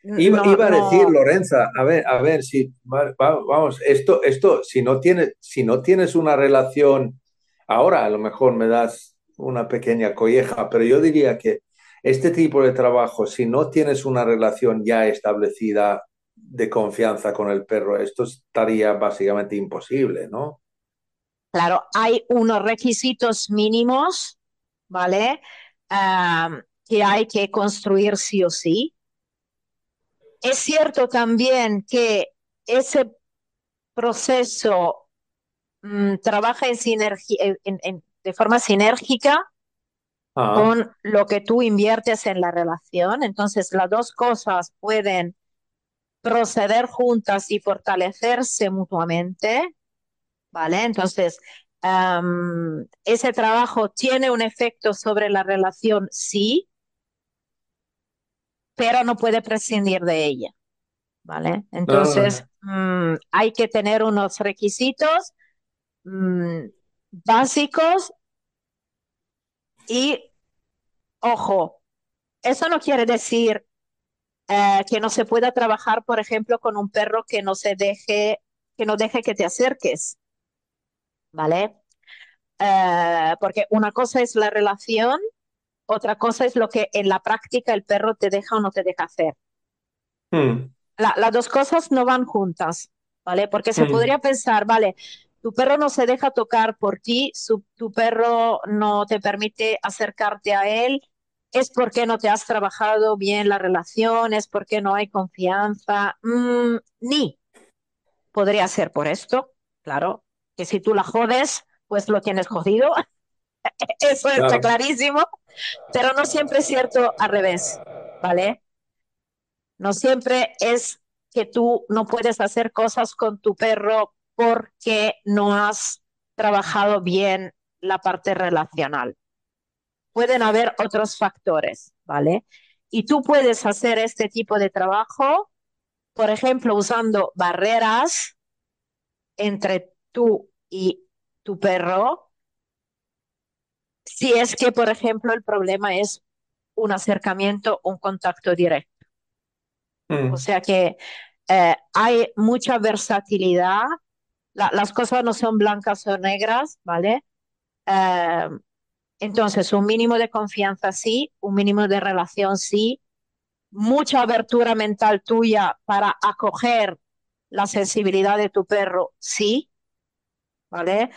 Speaker 3: Iba, a decir, Lorenza, a ver, a ver, si, vamos, esto, esto, si no tienes, si no tienes una relación, ahora a lo mejor me das una pequeña colleja, pero yo diría que este tipo de trabajo, si no tienes una relación ya establecida de confianza con el perro, esto estaría básicamente imposible, ¿no?
Speaker 2: Claro, hay unos requisitos mínimos, ¿vale? Que hay que construir sí o sí es cierto también que ese proceso mm, trabaja en sinergia, de forma sinérgica ah. con lo que tú inviertes en la relación. Entonces, las dos cosas pueden proceder juntas y fortalecerse mutuamente. ¿Vale? Entonces, ese trabajo tiene un efecto sobre la relación, sí, pero no puede prescindir de ella. ¿Vale? Entonces, mm, hay que tener unos requisitos mm, básicos y, ojo, eso no quiere decir eh, que no se pueda trabajar, por ejemplo, con un perro que no se deje, que no deje que te acerques. ¿Vale? Eh, porque una cosa es la relación otra cosa es lo que en la práctica el perro te deja o no te deja hacer. Hmm. las dos cosas no van juntas, ¿vale? Porque se hmm. podría pensar, vale, tu perro no se deja tocar por ti, tu perro no te permite acercarte a él, es porque no te has trabajado bien la relación, es porque no hay confianza, mm, ni. Podría ser por esto, claro, que si tú la jodes, pues lo tienes jodido. Eso está clarísimo. Pero no siempre es cierto al revés, ¿vale? No siempre es que tú no puedes hacer cosas con tu perro porque no has trabajado bien la parte relacional. Pueden haber otros factores, ¿vale? Y tú puedes hacer este tipo de trabajo, por ejemplo, usando barreras entre tú y tu perro, si es que, por ejemplo, el problema es un acercamiento, un contacto directo.
Speaker 3: Mm.
Speaker 2: O sea que eh, hay mucha versatilidad. La- las cosas no son blancas o negras, ¿vale? Eh, entonces, un mínimo de confianza sí, un mínimo de relación sí, mucha abertura mental tuya para acoger la sensibilidad de tu perro sí, ¿vale?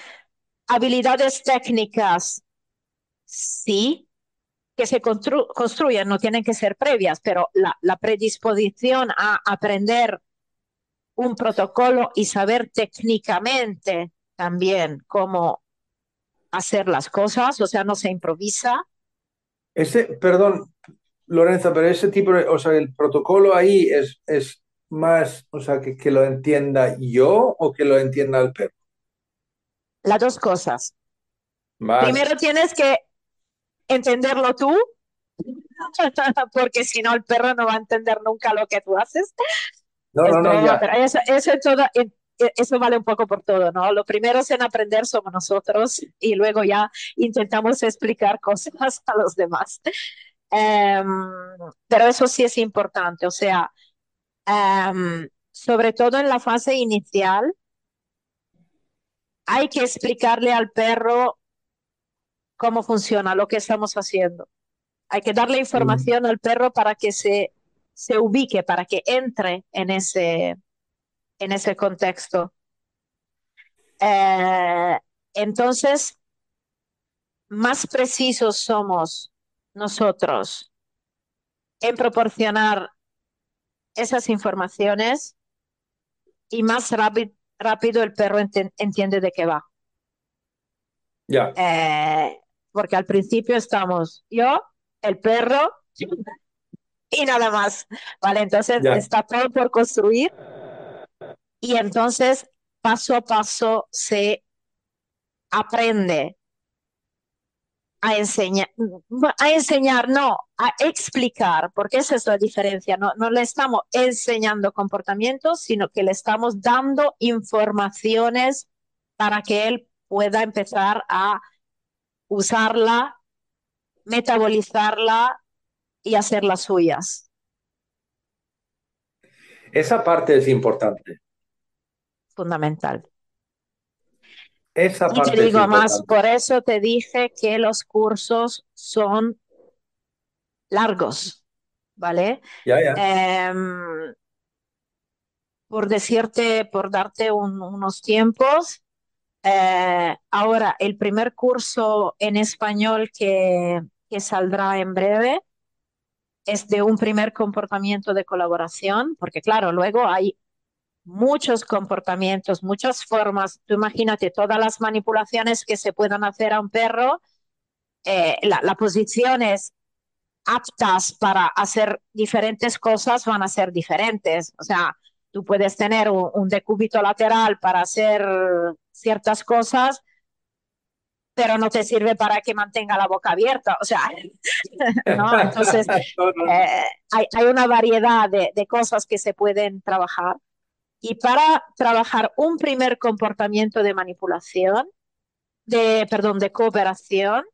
Speaker 2: Habilidades técnicas sí, que se constru- construyen, no tienen que ser previas, pero la, la predisposición a aprender un protocolo y saber técnicamente también cómo hacer las cosas, o sea, no se improvisa.
Speaker 3: Ese, perdón, Lorenza, pero ese tipo de, o sea, el protocolo ahí es, es más, o sea, que, que lo entienda yo o que lo entienda el perro.
Speaker 2: Las dos cosas.
Speaker 3: Vale.
Speaker 2: Primero tienes que entenderlo tú, porque si no el perro no va a entender nunca lo que tú haces.
Speaker 3: No, no, no, ya.
Speaker 2: eso, eso, en todo- en- eso vale un poco por todo, ¿no? Lo primero es en aprender somos nosotros y luego ya intentamos explicar cosas a los demás. Em, pero eso sí es importante, o sea, em, sobre todo en la fase inicial, hay que explicarle al perro cómo funciona lo que estamos haciendo. Hay que darle información al perro para que se, se ubique, para que entre en ese, en ese contexto. Eh, entonces, más precisos somos nosotros en proporcionar esas informaciones y más rápido, rápido el perro entiende de qué va.
Speaker 3: Ya.
Speaker 2: Eh, porque al principio estamos yo, el perro y nada más. Vale, entonces está todo por construir y entonces paso a paso se aprende a enseñar, a enseñar, no, a explicar, porque esa es la diferencia. No, no le estamos enseñando comportamientos, sino que le estamos dando informaciones para que él pueda empezar a usarla, metabolizarla y hacer las suyas.
Speaker 3: Esa parte es importante.
Speaker 2: Fundamental.
Speaker 3: Esa
Speaker 2: Y te digo más, por eso te dije que los cursos son largos, ¿vale?
Speaker 3: Ya, ya.
Speaker 2: Em, por decirte, por darte un- unos tiempos, eh, ahora el primer curso en español que, que saldrá en breve es de un primer comportamiento de colaboración, porque claro, luego hay muchos comportamientos, muchas formas. Tú imagínate todas las manipulaciones que se puedan hacer a un perro, eh, la, la posiciones aptas para hacer diferentes cosas van a ser diferentes. O sea, tú puedes tener un, un decúbito lateral para hacer ciertas cosas, pero no te sirve para que mantenga la boca abierta. O sea, ¿no? Entonces, eh, hay, hay una variedad de, de cosas que se pueden trabajar. Y para trabajar un primer comportamiento de manipulación, de, perdón, de cooperación,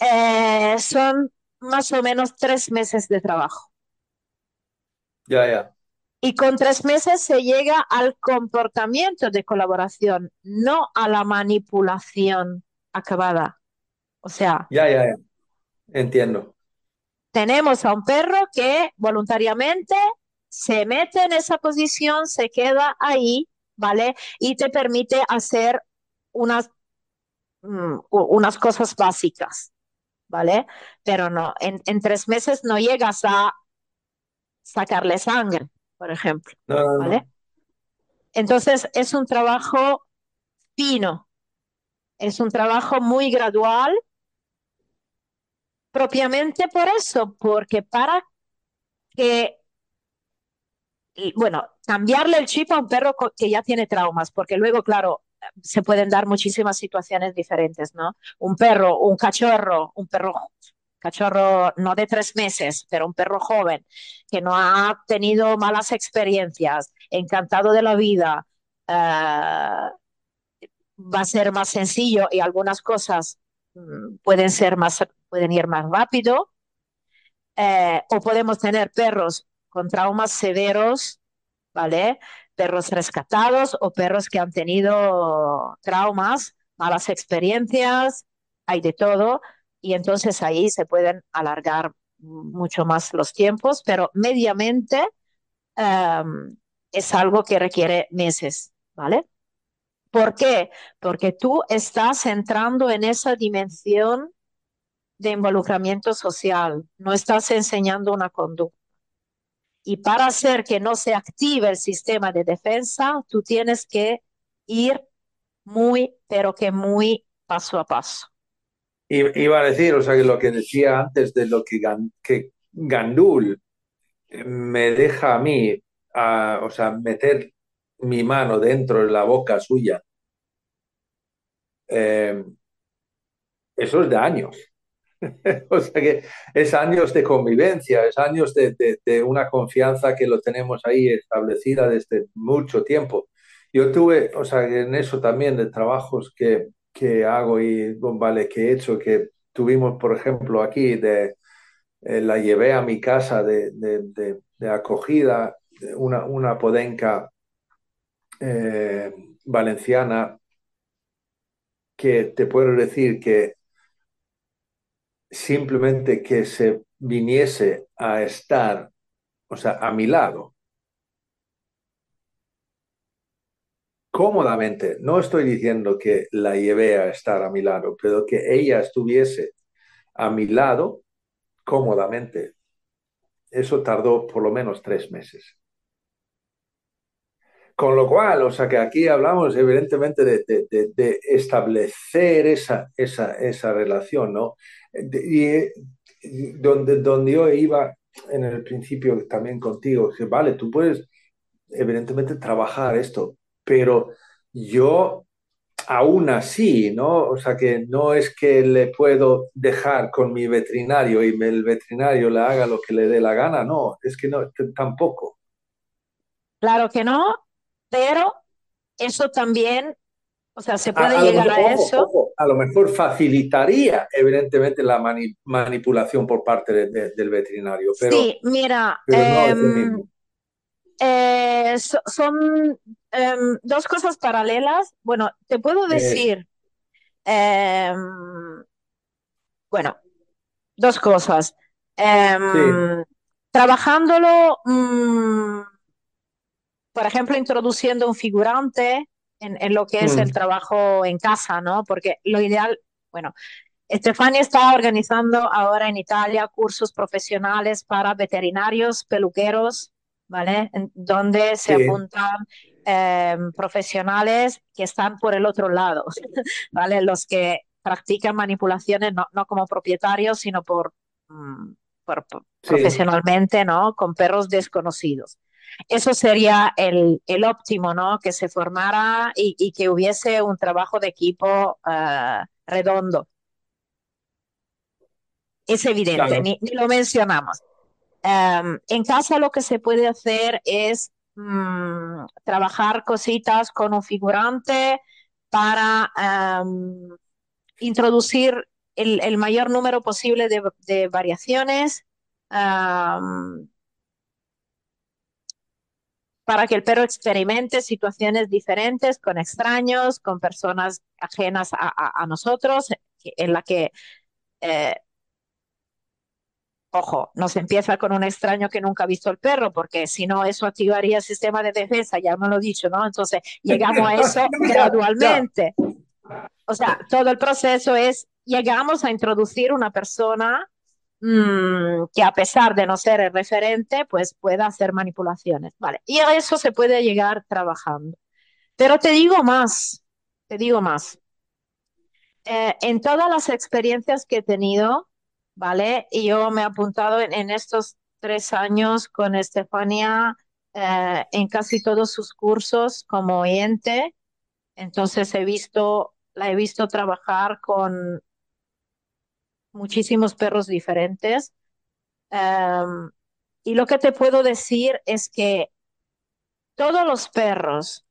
Speaker 2: eh, son más o menos tres meses de trabajo.
Speaker 3: Ya, ya.
Speaker 2: Y con tres meses se llega al comportamiento de colaboración, no a la manipulación acabada. O sea,
Speaker 3: Ya, ya, ya. Entiendo.
Speaker 2: tenemos a un perro que voluntariamente se mete en esa posición, se queda ahí, ¿vale? Y te permite hacer unas, mm, unas cosas básicas, ¿vale? Pero no, en, en tres meses no llegas a sacarle sangre, por ejemplo. Entonces es un trabajo fino, es un trabajo muy gradual, propiamente por eso, porque para que, bueno, cambiarle el chip a un perro que ya tiene traumas, porque luego, claro, se pueden dar muchísimas situaciones diferentes, ¿no? Un perro, un cachorro, un perro cachorro no de tres meses, pero un perro joven que no ha tenido malas experiencias, encantado de la vida, uh, va a ser más sencillo y algunas cosas um, pueden ser más, pueden ir más rápido. Eh, o podemos tener perros con traumas severos, ¿vale? Perros rescatados o perros que han tenido traumas, malas experiencias, hay de todo y entonces ahí se pueden alargar mucho más los tiempos, pero mediamente um, es algo que requiere meses, ¿vale? ¿Por qué? Porque tú estás entrando en esa dimensión de involucramiento social, no estás enseñando una conducta. Y para hacer que no se active el sistema de defensa, tú tienes que ir muy, pero que muy paso a paso.
Speaker 3: Iba a decir, o sea, que lo que decía antes de lo que, Gandul me deja a mí, o sea, meter mi mano dentro de la boca suya, eh, eso es de años. o sea que es años de convivencia, es años de, de, una confianza que lo tenemos ahí establecida desde mucho tiempo. Yo tuve, o sea, en eso también de trabajos que, que hago y vale, que he hecho, que tuvimos, por ejemplo, aquí, eh, la llevé a mi casa de, de, de acogida, una, una podenca eh, valenciana, que te puedo decir que simplemente que se viniese a estar, o sea, a mi lado, cómodamente, no estoy diciendo que la llevé a estar a mi lado, pero que ella estuviese a mi lado cómodamente. Eso tardó por lo menos tres meses. Con lo cual, o sea que aquí hablamos evidentemente de, de, establecer esa, esa, esa, relación, ¿no? y donde, donde yo iba en el principio también contigo, que vale, tú puedes evidentemente trabajar esto, pero yo aún así, ¿no? O sea, que no es que le puedo dejar con mi veterinario y el veterinario le haga lo que le dé la gana, no, es que no, tampoco.
Speaker 2: Claro que no, pero eso también, o sea, se puede a, llegar a, mejor, a eso.
Speaker 3: Ojo, a lo mejor facilitaría, evidentemente, la mani manipulación por parte de, de, del veterinario. Pero,
Speaker 2: sí, mira,
Speaker 3: pero no
Speaker 2: eh. Eh, so, son eh, dos cosas paralelas. Bueno, te puedo decir, eh, bueno, dos cosas.
Speaker 3: Sí.
Speaker 2: Trabajándolo, mmm, por ejemplo, introduciendo un figurante en, en lo que es
Speaker 3: Mm.
Speaker 2: el trabajo en casa, ¿no? Porque lo ideal, bueno, Estefania está organizando ahora en Italia cursos profesionales para veterinarios, peluqueros, ¿vale? En- donde se
Speaker 3: Sí.
Speaker 2: apuntan eh, profesionales que están por el otro lado, ¿vale? Los que practican manipulaciones no, no como propietarios, sino por, mm, por- por-
Speaker 3: Sí.
Speaker 2: profesionalmente, ¿no? Con perros desconocidos. Eso sería el, el óptimo, ¿no? Que se formara y, y que hubiese un trabajo de equipo eh, redondo. Es evidente,
Speaker 3: Claro.
Speaker 2: ni, ni lo mencionamos. Um, en casa lo que se puede hacer es mm, trabajar cositas con un figurante para um, introducir el, el mayor número posible de, de variaciones um, para que el perro experimente situaciones diferentes con extraños, con personas ajenas a, a, a nosotros, en la que eh, Ojo, no se empieza con un extraño que nunca ha visto el perro, porque si no, eso activaría el sistema de defensa, ya me lo he dicho, ¿no? Entonces, llegamos a eso gradualmente. O sea, todo el proceso es, llegamos a introducir una persona mmm, que a pesar de no ser el referente, pues pueda hacer manipulaciones, ¿vale? Y a eso se puede llegar trabajando. Pero te digo más, te digo más. Eh, en todas las experiencias que he tenido, ¿vale? Y yo me he apuntado en, en estos tres años con Estefania eh, en casi todos sus cursos como oyente. Entonces he visto, la he visto trabajar con muchísimos perros diferentes. Y lo que te puedo decir es que todos los perros,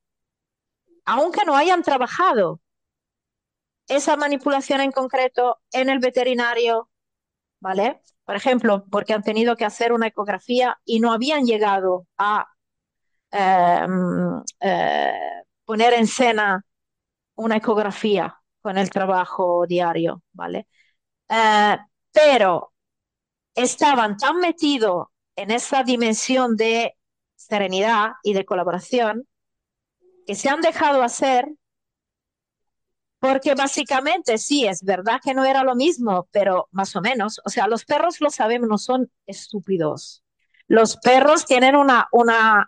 Speaker 2: aunque no hayan trabajado esa manipulación en concreto en el veterinario, ¿vale? Por ejemplo, porque han tenido que hacer una ecografía y no habían llegado a em, eh, poner en escena una ecografía con el trabajo diario, ¿vale? Eh, pero estaban tan metidos en esa dimensión de serenidad y de colaboración que se han dejado hacer porque básicamente sí, es verdad que no era lo mismo, pero más o menos, o sea, los perros lo sabemos, no son estúpidos. Los perros tienen una, una,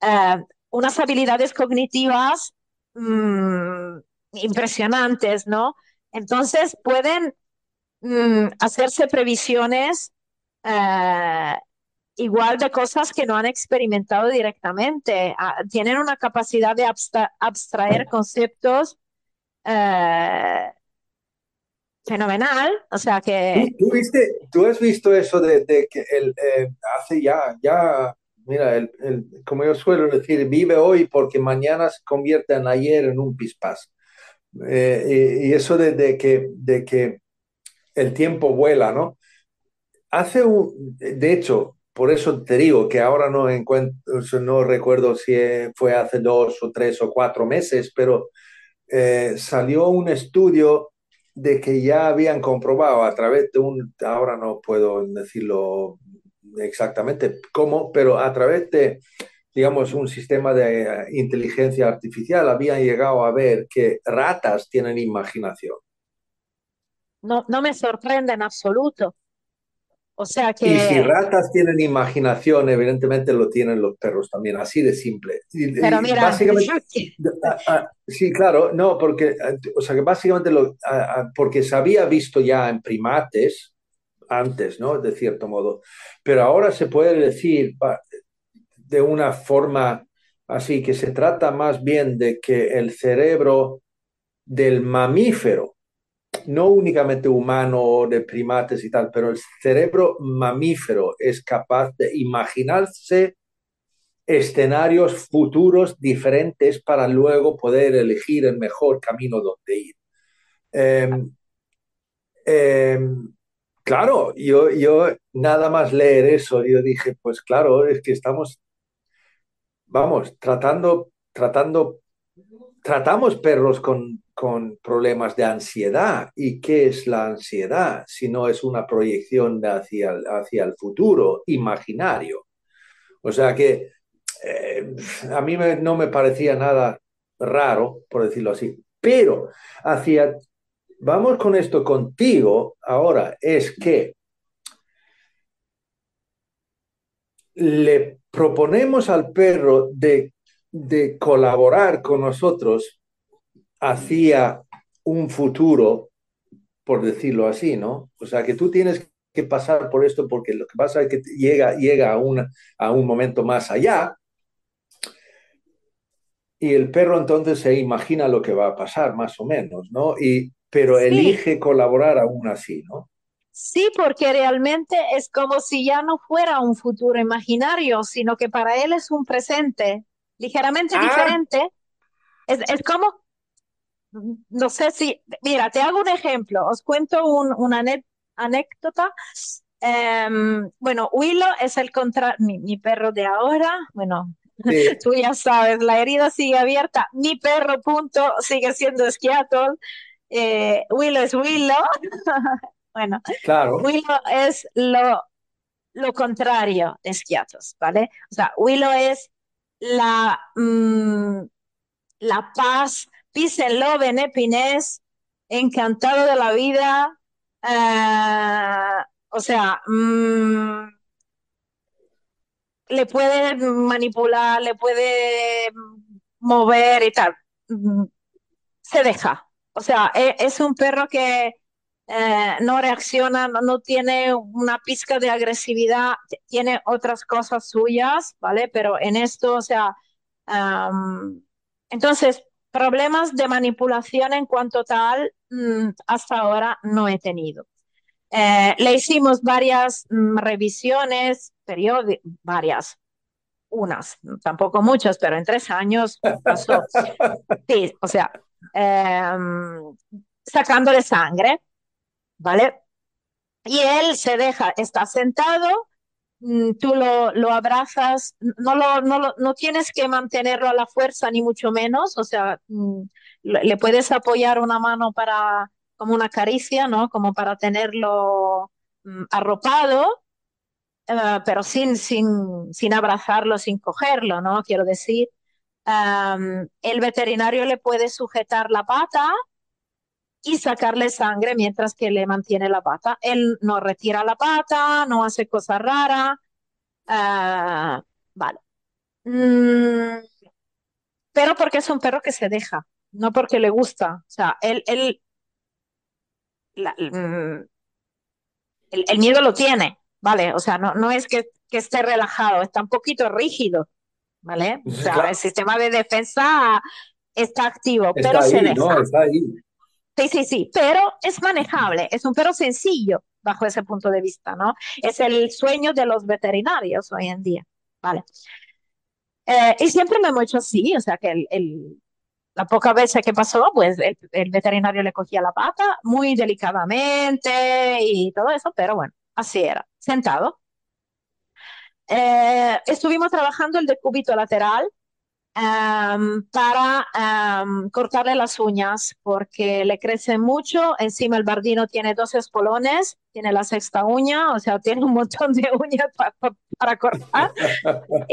Speaker 2: eh, unas habilidades cognitivas mmm, impresionantes, ¿no? Entonces pueden mmm, hacerse previsiones eh, igual de cosas que no han experimentado directamente. Ah, tienen una capacidad de abstra abstraer conceptos eh, fenomenal. O sea que.
Speaker 3: ¿Tú, tú, viste, tú has visto eso de, de que el, eh, hace ya, ya, mira, el, el, como yo suelo decir, vive hoy porque mañana se convierte en ayer en un pispás. Eh, y, y, eso de, de, que, de que el tiempo vuela, ¿no? Hace un, de hecho, por eso te digo que ahora no encuentro, no recuerdo si fue hace dos o tres o cuatro meses, pero eh, salió un estudio de que ya habían comprobado a través de un, ahora no puedo decirlo exactamente cómo, pero a través de, digamos, un sistema de inteligencia artificial habían llegado a ver que ratas tienen imaginación.
Speaker 2: No, no me sorprende en absoluto. O sea que...
Speaker 3: Y si ratas tienen imaginación, evidentemente lo tienen los perros también, así de simple.
Speaker 2: Pero mira,
Speaker 3: básicamente, sí, claro, no, porque, o sea, que básicamente lo, porque se había visto ya en primates antes, ¿no? De cierto modo, pero ahora se puede decir de una forma así que se trata más bien de que el cerebro del mamífero no únicamente humano, de primates y tal, pero el cerebro mamífero es capaz de imaginarse escenarios futuros diferentes para luego poder elegir el mejor camino donde ir. Eh, eh, claro, yo, yo nada más leer eso, yo dije, pues claro, es que estamos, vamos, tratando, tratando, tratamos perros con, con problemas de ansiedad. ¿Y qué es la ansiedad? Si no es una proyección hacia, hacia el futuro, imaginario. O sea que eh, a mí no me parecía nada raro, por decirlo así. Pero hacia, vamos con esto contigo ahora, es que le proponemos al perro de, de colaborar con nosotros hacia un futuro, por decirlo así, ¿no? O sea, que tú tienes que pasar por esto porque lo que pasa es que llega, llega a, una, a un momento más allá y el perro entonces se imagina lo que va a pasar, más o menos, ¿no? Y, pero sí. elige colaborar aún así, ¿no?
Speaker 2: Sí, porque realmente es como si ya no fuera un futuro imaginario, sino que para él es un presente ligeramente ah. diferente. Es, es como no sé si, mira, te hago un ejemplo, os cuento un, una anécdota. Um, bueno, Willow es el contra, mi, mi, perro de ahora, bueno, sí. tú ya sabes, la herida sigue abierta, mi perro, punto, sigue siendo Seattle, eh, Willow es Willow, bueno,
Speaker 3: claro.
Speaker 2: Willow es lo, lo contrario de Skiatos, ¿vale? O sea, Willow es la, mmm, la paz, peace and happiness, encantado de la vida, uh, o sea, mmm, le puede manipular, le puede mover y tal, mm, se deja. O sea, es, es un perro que eh, no reacciona, no, tiene una pizca de agresividad, tiene otras cosas suyas, ¿vale? Pero en esto, o sea, entonces, problemas de manipulación en cuanto tal, mm, hasta ahora no he tenido. Eh, le hicimos varias mm, revisiones, varias, unas, tampoco muchas, pero en tres años pasó. Sí, o sea, em, sacándole sangre, ¿vale? Y él se deja, está sentado, tú lo, lo abrazas, no, lo, no, no tienes que mantenerlo a la fuerza, ni mucho menos, o sea, mm, le puedes apoyar una mano para, como una caricia, ¿no? Como para tenerlo mm, arropado, eh, pero sin, sin, sin abrazarlo, sin cogerlo, ¿no? Quiero decir, el veterinario le puede sujetar la pata y sacarle sangre mientras que le mantiene la pata. Él no retira la pata, no hace cosas raras. Ah, vale. Mm, pero porque es un perro que se deja, no porque le gusta. O sea, él, él mm, el, miedo lo tiene, ¿vale? O sea, no, no es que, que esté relajado, está un poquito rígido, ¿vale? O sea, el sistema de defensa está activo, pero se deja. está ahí. Sí, sí, sí, pero es manejable, es un perro sencillo bajo ese punto de vista, ¿no? Es el sueño de los veterinarios hoy en día, ¿vale? Eh, y siempre me hemos hecho así, o sea, que el, el, la poca veces que pasó, pues el, el, veterinario le cogía la pata muy delicadamente y todo eso, pero bueno, así era, sentado. Eh, estuvimos trabajando el decúbito lateral, Em, para em, cortarle las uñas porque le crece mucho. Encima el bardino tiene dos espolones, tiene la sexta uña, o sea, tiene un montón de uñas para cortar.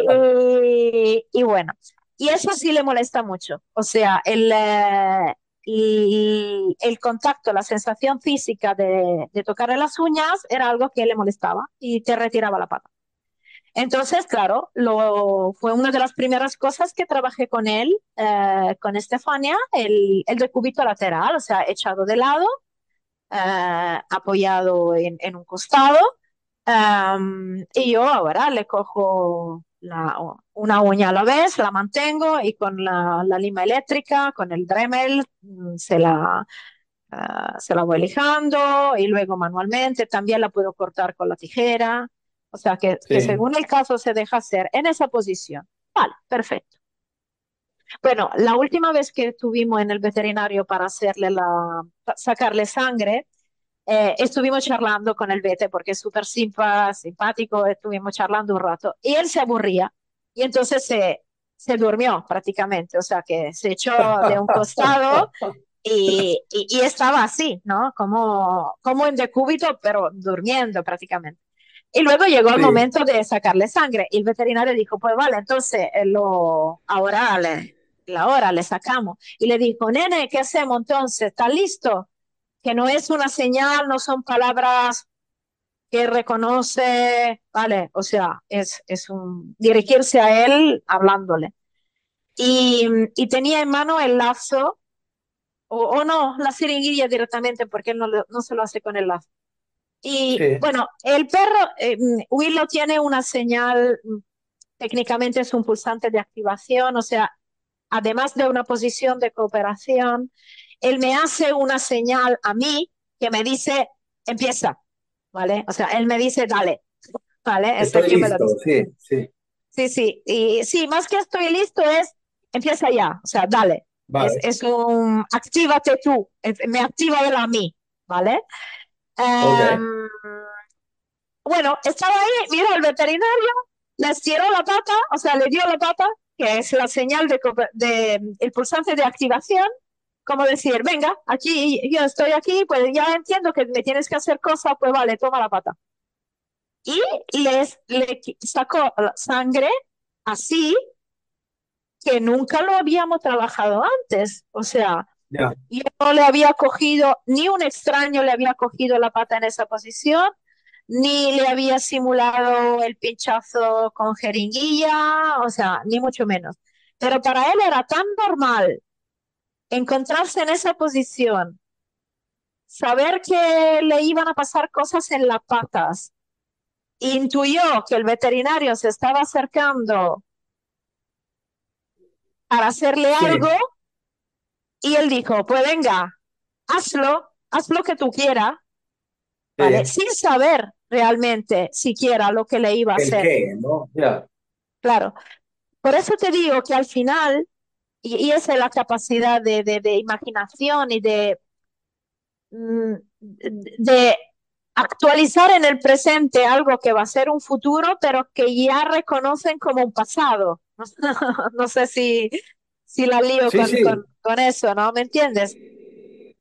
Speaker 2: y, bueno, y eso sí le molesta mucho. O sea, el, eh, el, contacto, la sensación física de, de tocarle las uñas era algo que le molestaba y te retiraba la pata. Entonces, claro, fue una de las primeras cosas que trabajé con él, eh, con Estefania, el, el decúbito lateral, o sea, echado de lado, eh, apoyado en, un costado. Em, y yo ahora le cojo una uña a la vez, la mantengo y con la, lima eléctrica, con el Dremel, mm, se la, eh, se la voy lijando y luego manualmente también la puedo cortar con la tijera. O sea, que, según el caso se deja hacer en esa posición. Vale, perfecto. Bueno, la última vez que estuvimos en el veterinario para hacerle la, sacarle sangre, eh, estuvimos charlando con el vete porque es súper simpático, estuvimos charlando un rato y él se aburría y entonces se, se durmió prácticamente, o sea que se echó de un costado y, y, estaba así, ¿no? Como, como en decúbito, pero durmiendo prácticamente. Y luego llegó el momento de sacarle sangre y el veterinario dijo, pues vale, entonces eh, lo, ahora le, la hora le sacamos. Y le dijo, nene, ¿qué hacemos entonces? ¿Está listo? Que no es una señal, no son palabras que reconoce, vale, o sea, es, es un dirigirse a él hablándole. Y, y tenía en mano el lazo, o, o no, la siringuilla directamente, porque él no, no se lo hace con el lazo. Y bueno, el perro, eh, Willow tiene una señal, técnicamente es un pulsante de activación, o sea, además de una posición de cooperación, él me hace una señal a mí que me dice, empieza, ¿vale? O sea, él me dice, dale, ¿vale?
Speaker 3: Estoy listo, sí, sí.
Speaker 2: Sí, sí, y sí, más que estoy listo es, empieza ya, o sea, dale. Es, un, actívate tú, me activa él a mí, ¿vale? Em, bueno, estaba ahí, mira, el veterinario le estiró la pata, o sea, le dio la pata, que es la señal de, de el pulsante de activación, como decir, venga, aquí, yo estoy aquí, pues ya entiendo que me tienes que hacer cosas, pues vale, toma la pata. Y les, le sacó sangre así, que nunca lo habíamos trabajado antes, o sea, yo no le había cogido, ni un extraño le había cogido la pata en esa posición, ni le había simulado el pinchazo con jeringuilla, o sea, ni mucho menos. Pero para él era tan normal encontrarse en esa posición, saber que le iban a pasar cosas en las patas, intuyó que el veterinario se estaba acercando para hacerle algo Y él dijo, pues venga, hazlo, haz lo que tú quieras, ¿vale? Sin saber realmente siquiera lo que le iba a
Speaker 3: ¿El
Speaker 2: hacer.
Speaker 3: qué, no?
Speaker 2: Claro. Por eso te digo que al final, y, y esa es la capacidad de, de, de imaginación y de, mm, de actualizar en el presente algo que va a ser un futuro, pero que ya reconocen como un pasado. No sé si, si la lío
Speaker 3: Sí,
Speaker 2: con,
Speaker 3: sí.
Speaker 2: con, con eso, ¿no? ¿Me entiendes?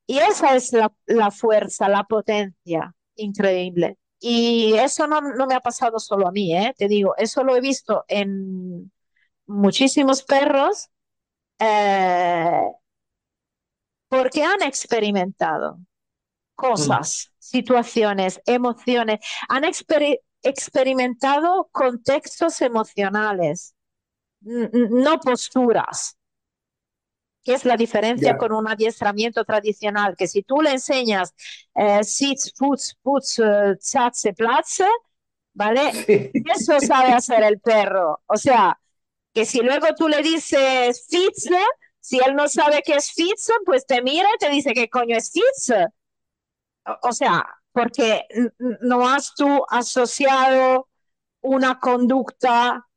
Speaker 2: Y esa es la, la fuerza, la potencia increíble. Y eso no, no me ha pasado solo a mí, ¿eh? Te digo, eso lo he visto en muchísimos perros eh, porque han experimentado cosas, situaciones, emociones, han exper- experimentado contextos emocionales, no posturas, que es la diferencia con un adiestramiento tradicional, que si tú le enseñas eh, sits, puts, puts, eh, tsatse, platze, ¿vale?
Speaker 3: Sí.
Speaker 2: Eso sabe hacer el perro. O sea, que si luego tú le dices fitz, si él no sabe qué es fitz, pues te mira y te dice qué coño es fitz. O, o sea, porque no has tú asociado una conducta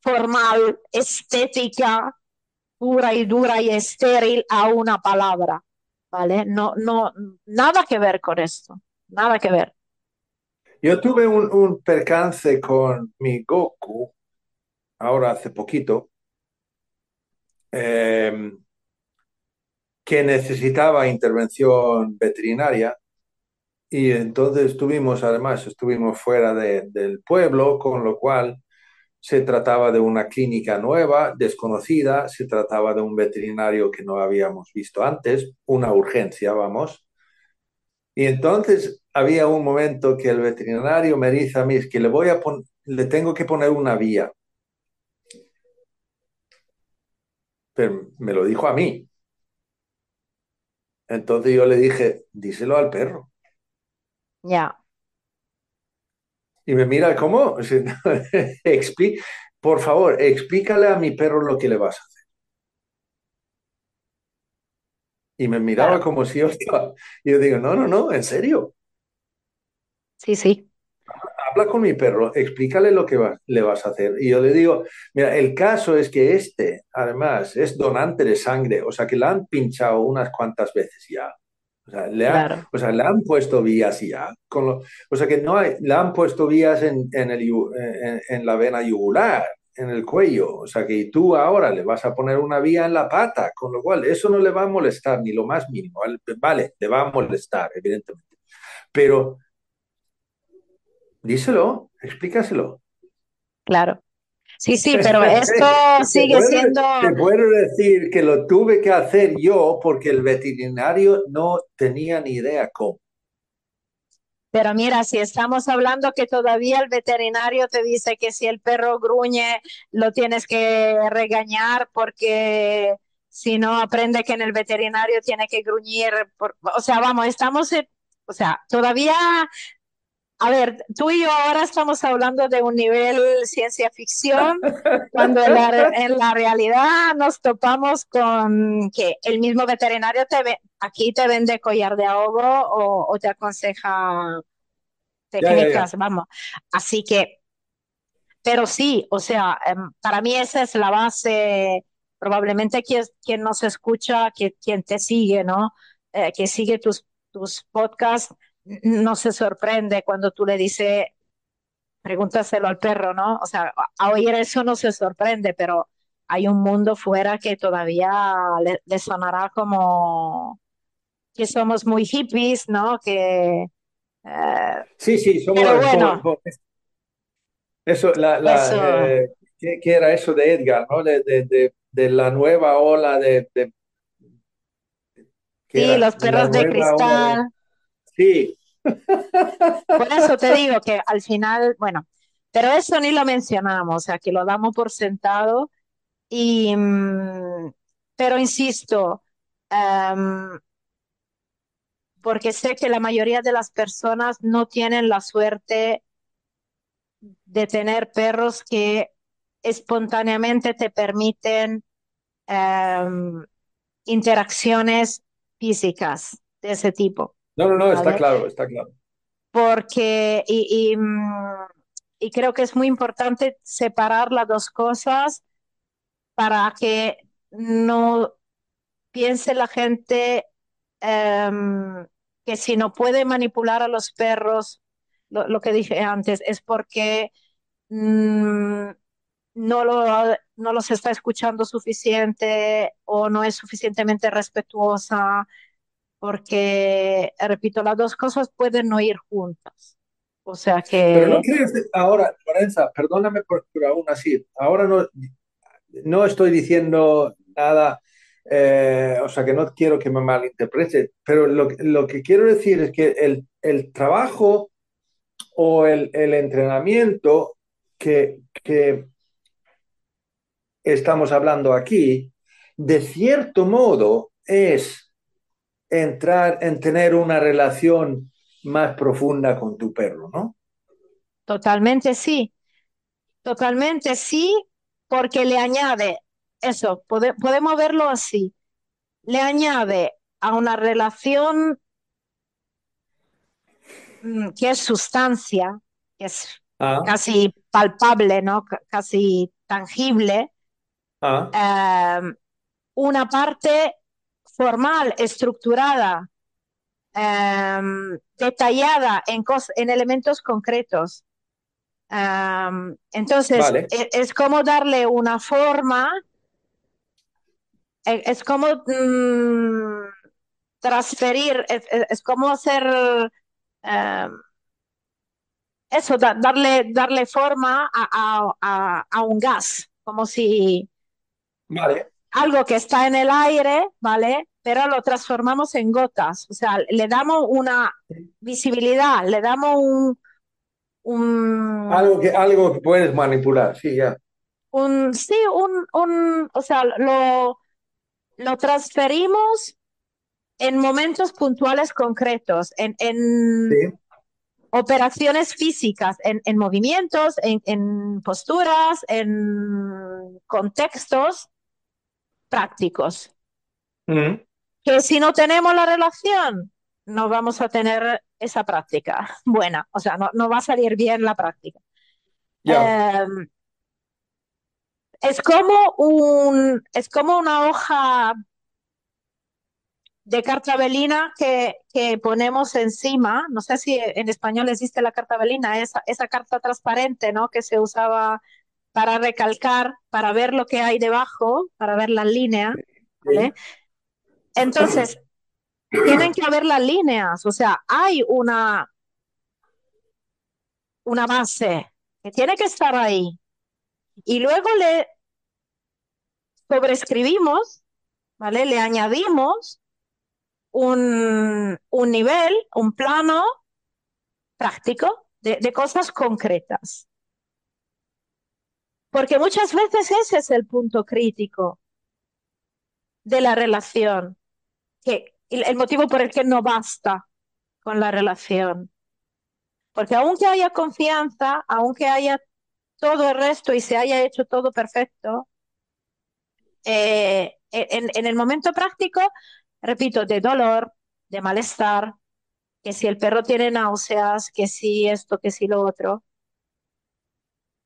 Speaker 2: formal, estética, pura y dura y estéril a una palabra, ¿vale? No, no, nada que ver con esto, nada que ver.
Speaker 3: Yo tuve un, percance con mi Goku, ahora hace poquito, eh, que necesitaba intervención veterinaria y entonces estuvimos, además, estuvimos fuera de- del pueblo, con lo cual se trataba de una clínica nueva, desconocida, se trataba de un veterinario que no habíamos visto antes, una urgencia, vamos. Y entonces había un momento que el veterinario me dice a mí, que le voy a le tengo que poner una vía. Me lo dijo a mí. Entonces yo le dije, díselo al perro.
Speaker 2: Ya,
Speaker 3: Y me mira, ¿cómo? Expli- Por favor, explícale a mi perro lo que le vas a hacer. Y me miraba
Speaker 2: claro,
Speaker 3: como si yo estaba... y Yo digo, no, no, no, en serio.
Speaker 2: sí, sí,
Speaker 3: Habla con mi perro, explícale lo que va- le vas a hacer. Y yo le digo, mira, el caso es que este, además, es donante de sangre, o sea, que le han pinchado unas cuantas veces ya. O sea, le, ha-
Speaker 2: claro,
Speaker 3: o sea, le han puesto vías ya. Con lo- o sea, que no hay, le han puesto vías en, en el en, en la vena yugular, en el cuello. O sea, que tú ahora le vas a poner una vía en la pata, con lo cual eso no le va a molestar ni lo más mínimo. Vale, le va a molestar, evidentemente. Pero díselo, explícaselo.
Speaker 2: claro. Sí, sí, pero esto sigue
Speaker 3: puedo,
Speaker 2: siendo,
Speaker 3: te puedo decir que lo tuve que hacer yo porque el veterinario no tenía ni idea cómo.
Speaker 2: pero mira, si estamos hablando que todavía el veterinario te dice que si el perro gruñe, lo tienes que regañar porque si no aprende que en el veterinario tiene que gruñir. por- o sea, vamos, estamos, o sea, todavía A ver, tú y yo ahora estamos hablando de un nivel ciencia ficción, cuando en la, re- en la realidad nos topamos con que el mismo veterinario te ve- aquí te vende collar de ahogo o, o te aconseja
Speaker 3: Ya, ya, ya.
Speaker 2: técnicas, vamos. Así que, pero sí, o sea, em, para mí esa es la base, probablemente quien, quien nos escucha, que, quien te sigue, ¿no? Eh, que sigue tus, tus podcasts, no se sorprende cuando tú le dices pregúntaselo al perro, ¿no? O sea, a, oír eso no se sorprende, pero hay un mundo fuera que todavía le, le sonará como que somos muy hippies, ¿no? Que, eh,
Speaker 3: Sí, sí, somos
Speaker 2: pero bueno,
Speaker 3: eso, la, la,
Speaker 2: Eso.
Speaker 3: eh, ¿qué, qué era eso de Edgar, ¿no? De, de, de, de la nueva ola de, de- ¿qué
Speaker 2: sí, los perros de- cristal.
Speaker 3: Sí,
Speaker 2: Por eso te digo que al final, bueno, pero eso ni lo mencionamos, o sea, que lo damos por sentado. Y, mm, pero insisto, em, porque sé que la mayoría de las personas no tienen la suerte de tener perros que espontáneamente te permiten em, interacciones físicas de ese tipo.
Speaker 3: No, no, no, está
Speaker 2: ¿vale?
Speaker 3: claro, está claro.
Speaker 2: Porque, y, y, mm, y creo que es muy importante separar las dos cosas para que no piense la gente em, que si no puede manipular a los perros, lo, lo que dije antes, es porque mm, no, lo, no los está escuchando suficiente o no es suficientemente respetuosa, porque, repito, las dos cosas pueden no ir juntas. O sea
Speaker 3: Pero no
Speaker 2: que
Speaker 3: crees, ahora, Lorenza, perdóname, por- pero aún así, ahora no, no estoy diciendo nada, eh, o sea, que no quiero que me malinterprete, pero lo, lo que quiero decir es que el, el trabajo o el, el entrenamiento que, que estamos hablando aquí, de cierto modo, es entrar en tener una relación más profunda con tu perro, ¿no?
Speaker 2: totalmente sí, totalmente sí, porque le añade, eso, pode- podemos verlo así, le añade a una relación mm, que es sustancia, que es
Speaker 3: Ah,
Speaker 2: casi palpable, ¿no? C- Casi tangible,
Speaker 3: ah,
Speaker 2: eh, una parte formal, estructurada, eh, detallada en, en elementos concretos. Eh, entonces,
Speaker 3: vale.
Speaker 2: e- es, como darle una forma, e- es, como mm, transferir, es, como hacer eh, eso, da- darle, darle forma a, a- a- a un gas, como si
Speaker 3: Vale,
Speaker 2: algo que está en el aire, ¿vale? Pero lo transformamos en gotas, o sea, le damos una visibilidad, le damos un, un,
Speaker 3: algo que, algo que puedes manipular, sí, ya.
Speaker 2: un sí, un, un, o sea, lo, lo transferimos en momentos puntuales concretos, en, en
Speaker 3: Sí.
Speaker 2: operaciones físicas, en, en movimientos, en, en posturas, en contextos prácticos.
Speaker 3: Mm,
Speaker 2: que si no tenemos la relación, no vamos a tener esa práctica buena, o sea, no, no va a salir bien la práctica. Eh, es como un, es como una hoja de cartabelina que, que ponemos encima, no sé si en español existe la cartabelina, esa, esa carta transparente, ¿no? Que se usaba para recalcar, para ver lo que hay debajo, para ver las líneas, ¿vale? Entonces, tienen que haber las líneas, o sea, hay una, una base que tiene que estar ahí. Y luego le sobrescribimos, ¿vale? Le añadimos un, un nivel, un plano práctico de, de cosas concretas. Porque muchas veces ese es el punto crítico de la relación, que el, motivo por el que no basta con la relación. Porque aunque haya confianza, aunque haya todo el resto y se haya hecho todo perfecto, eh, en, en, el momento práctico, repito, de dolor, de malestar, que si el perro tiene náuseas, que si esto, que si lo otro,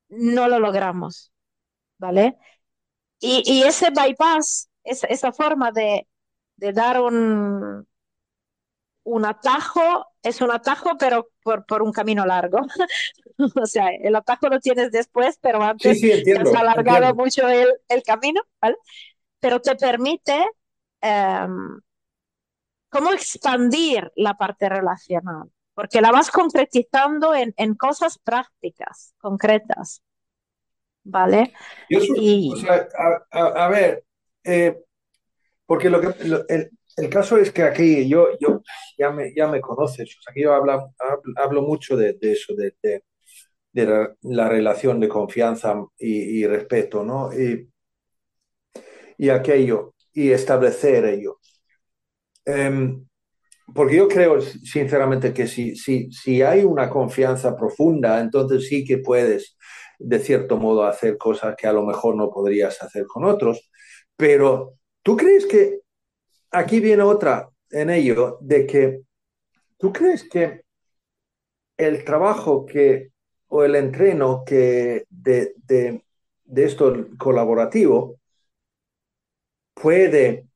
Speaker 2: no lo logramos, ¿vale? Y, y ese bypass, esa, esa forma de, de dar un, un atajo, es un atajo, pero por, por un camino largo. o sea, el atajo lo tienes después, pero antes
Speaker 3: Sí, sí, entiendo,
Speaker 2: te has alargado
Speaker 3: entiendo.
Speaker 2: mucho el, el, camino, ¿vale? Pero te permite um, cómo expandir la parte relacional, porque la vas concretizando en, en cosas prácticas, concretas, ¿vale? Y...
Speaker 3: o sea, a, a, a ver, eh, porque lo que, lo, el, el, caso es que aquí yo, yo ya, me, ya me conoces, o sea, que yo hablo, hablo mucho de, de eso, de, de, de la, la, relación de confianza y, y respeto, ¿no? Y, y, aquello, y establecer ello. Eh, porque yo creo sinceramente que si, si, si hay una confianza profunda, entonces sí que puedes, de cierto modo, hacer cosas que a lo mejor no podrías hacer con otros. Pero, ¿tú crees que aquí viene otra en ello, de que tú crees que el trabajo que, o el entreno que de, de, de esto colaborativo puede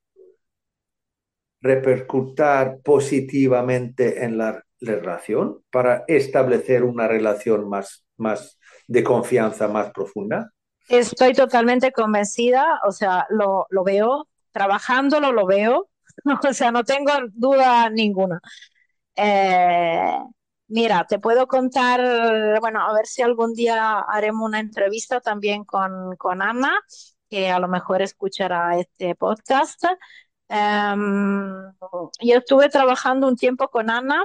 Speaker 3: repercutir positivamente en la relación para establecer una relación más, más de confianza más profunda?
Speaker 2: Estoy totalmente convencida, o sea, lo, lo veo, trabajándolo lo veo, o sea, no tengo duda ninguna. Eh, mira, te puedo contar, bueno, a ver si algún día haremos una entrevista también con, con Ana, que a lo mejor escuchará este podcast. Um, yo estuve trabajando un tiempo con Ana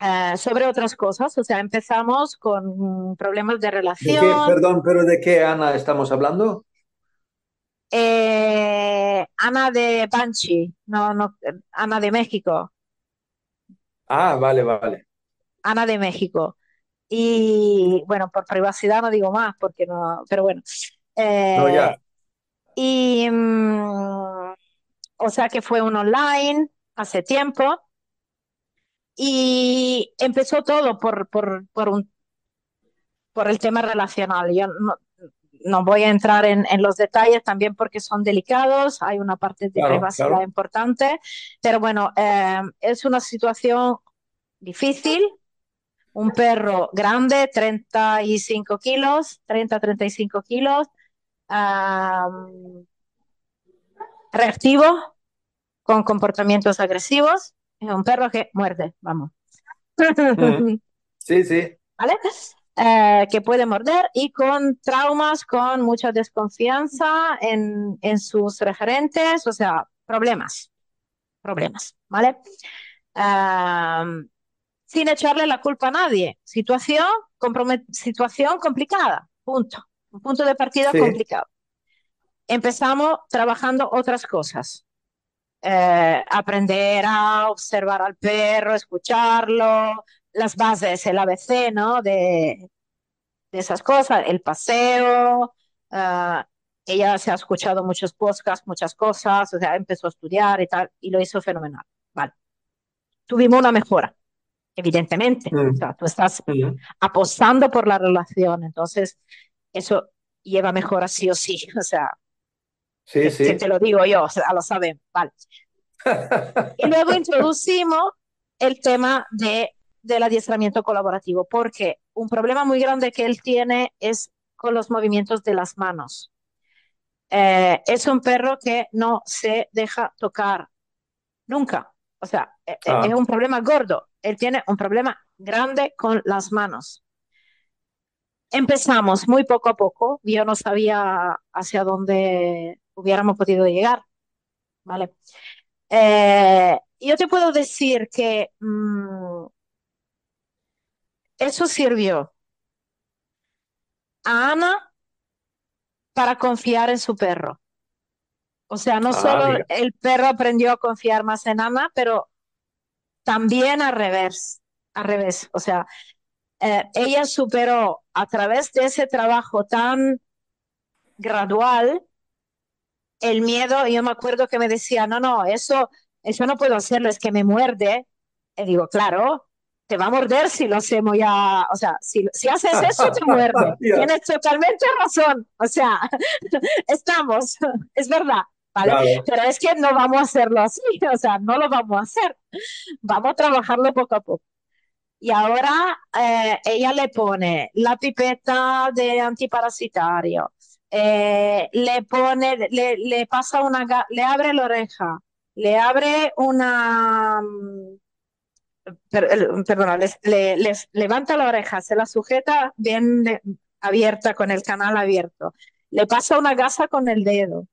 Speaker 2: uh, sobre otras cosas, o sea, empezamos con problemas de relación.
Speaker 3: ¿De qué, perdón, pero ¿de qué Ana estamos hablando?
Speaker 2: Eh, Ana de Panchi, no, no, Ana de México.
Speaker 3: Ah, vale, vale.
Speaker 2: Ana de México. Y bueno, por privacidad no digo más, porque no, pero bueno. Eh,
Speaker 3: No, ya.
Speaker 2: Y, mm, o sea que fue un online hace tiempo. Y empezó todo por, por, por, un, por el tema relacional. Yo no, no voy a entrar en, en, los detalles también porque son delicados, hay una parte de
Speaker 3: Claro,
Speaker 2: privacidad
Speaker 3: claro.
Speaker 2: importante, pero bueno, eh, es una situación difícil. Un perro grande, 35 kilos, 30, 35 kilos, um, reactivo, con comportamientos agresivos. Es un perro que muerde, vamos.
Speaker 3: Mm. Sí, sí.
Speaker 2: ¿Vale? Eh, que puede morder y con traumas, con mucha desconfianza en, en sus referentes, o sea, problemas, problemas, ¿vale? Sin echarle la culpa a nadie. Situación, situación complicada, punto. Un punto de partida
Speaker 3: Sí.
Speaker 2: complicado. Empezamos trabajando otras cosas. Eh, aprender a observar al perro, escucharlo, las bases, el ABC, ¿no? De, de esas cosas, el paseo. Uh, ella se ha escuchado muchos podcasts, muchas cosas, o sea, empezó a estudiar y tal, y lo hizo fenomenal. Vale. Tuvimos una mejora, evidentemente.
Speaker 3: Mm.
Speaker 2: O sea, tú estás
Speaker 3: Mm.
Speaker 2: apostando por la relación, entonces eso lleva mejora sí o sí. O sea,
Speaker 3: Sí,
Speaker 2: que,
Speaker 3: sí.
Speaker 2: que te lo digo yo, o sea, lo saben. Vale. Y luego introducimos el tema de, del adiestramiento colaborativo, porque un problema muy grande que él tiene es con los movimientos de las manos. Eh, es un perro que no se deja tocar nunca. O sea, eh,
Speaker 3: Ah.
Speaker 2: es un problema gordo. Él tiene un problema grande con las manos. Empezamos muy poco a poco. Yo no sabía hacia dónde hubiéramos podido llegar. ¿Vale? Eh, yo te puedo decir que mmm, eso sirvió a Ana para confiar en su perro. O sea, no
Speaker 3: Ah,
Speaker 2: solo
Speaker 3: mira.
Speaker 2: el perro aprendió a confiar más en Ana, pero también al revés, al revés. O sea, eh, ella superó a través de ese trabajo tan gradual el miedo. Yo me acuerdo que me decía, no, no, eso, eso no puedo hacerlo, es que me muerde. Y digo, claro, te va a morder si lo hacemos ya, o sea, si, si haces eso, te muerde. Tienes totalmente razón. O sea, estamos, es verdad. ¿Vale?
Speaker 3: Claro.
Speaker 2: Pero es que no vamos a hacerlo así, o sea, no lo vamos a hacer. Vamos a trabajarlo poco a poco. Y ahora eh, ella le pone la pipeta de antiparasitario, eh, le pone, le, le pasa una, le abre la oreja, le abre una, mm, per- el- perdona, les- le, les levanta la oreja, se la sujeta bien abierta con el canal abierto, le pasa una gasa con el dedo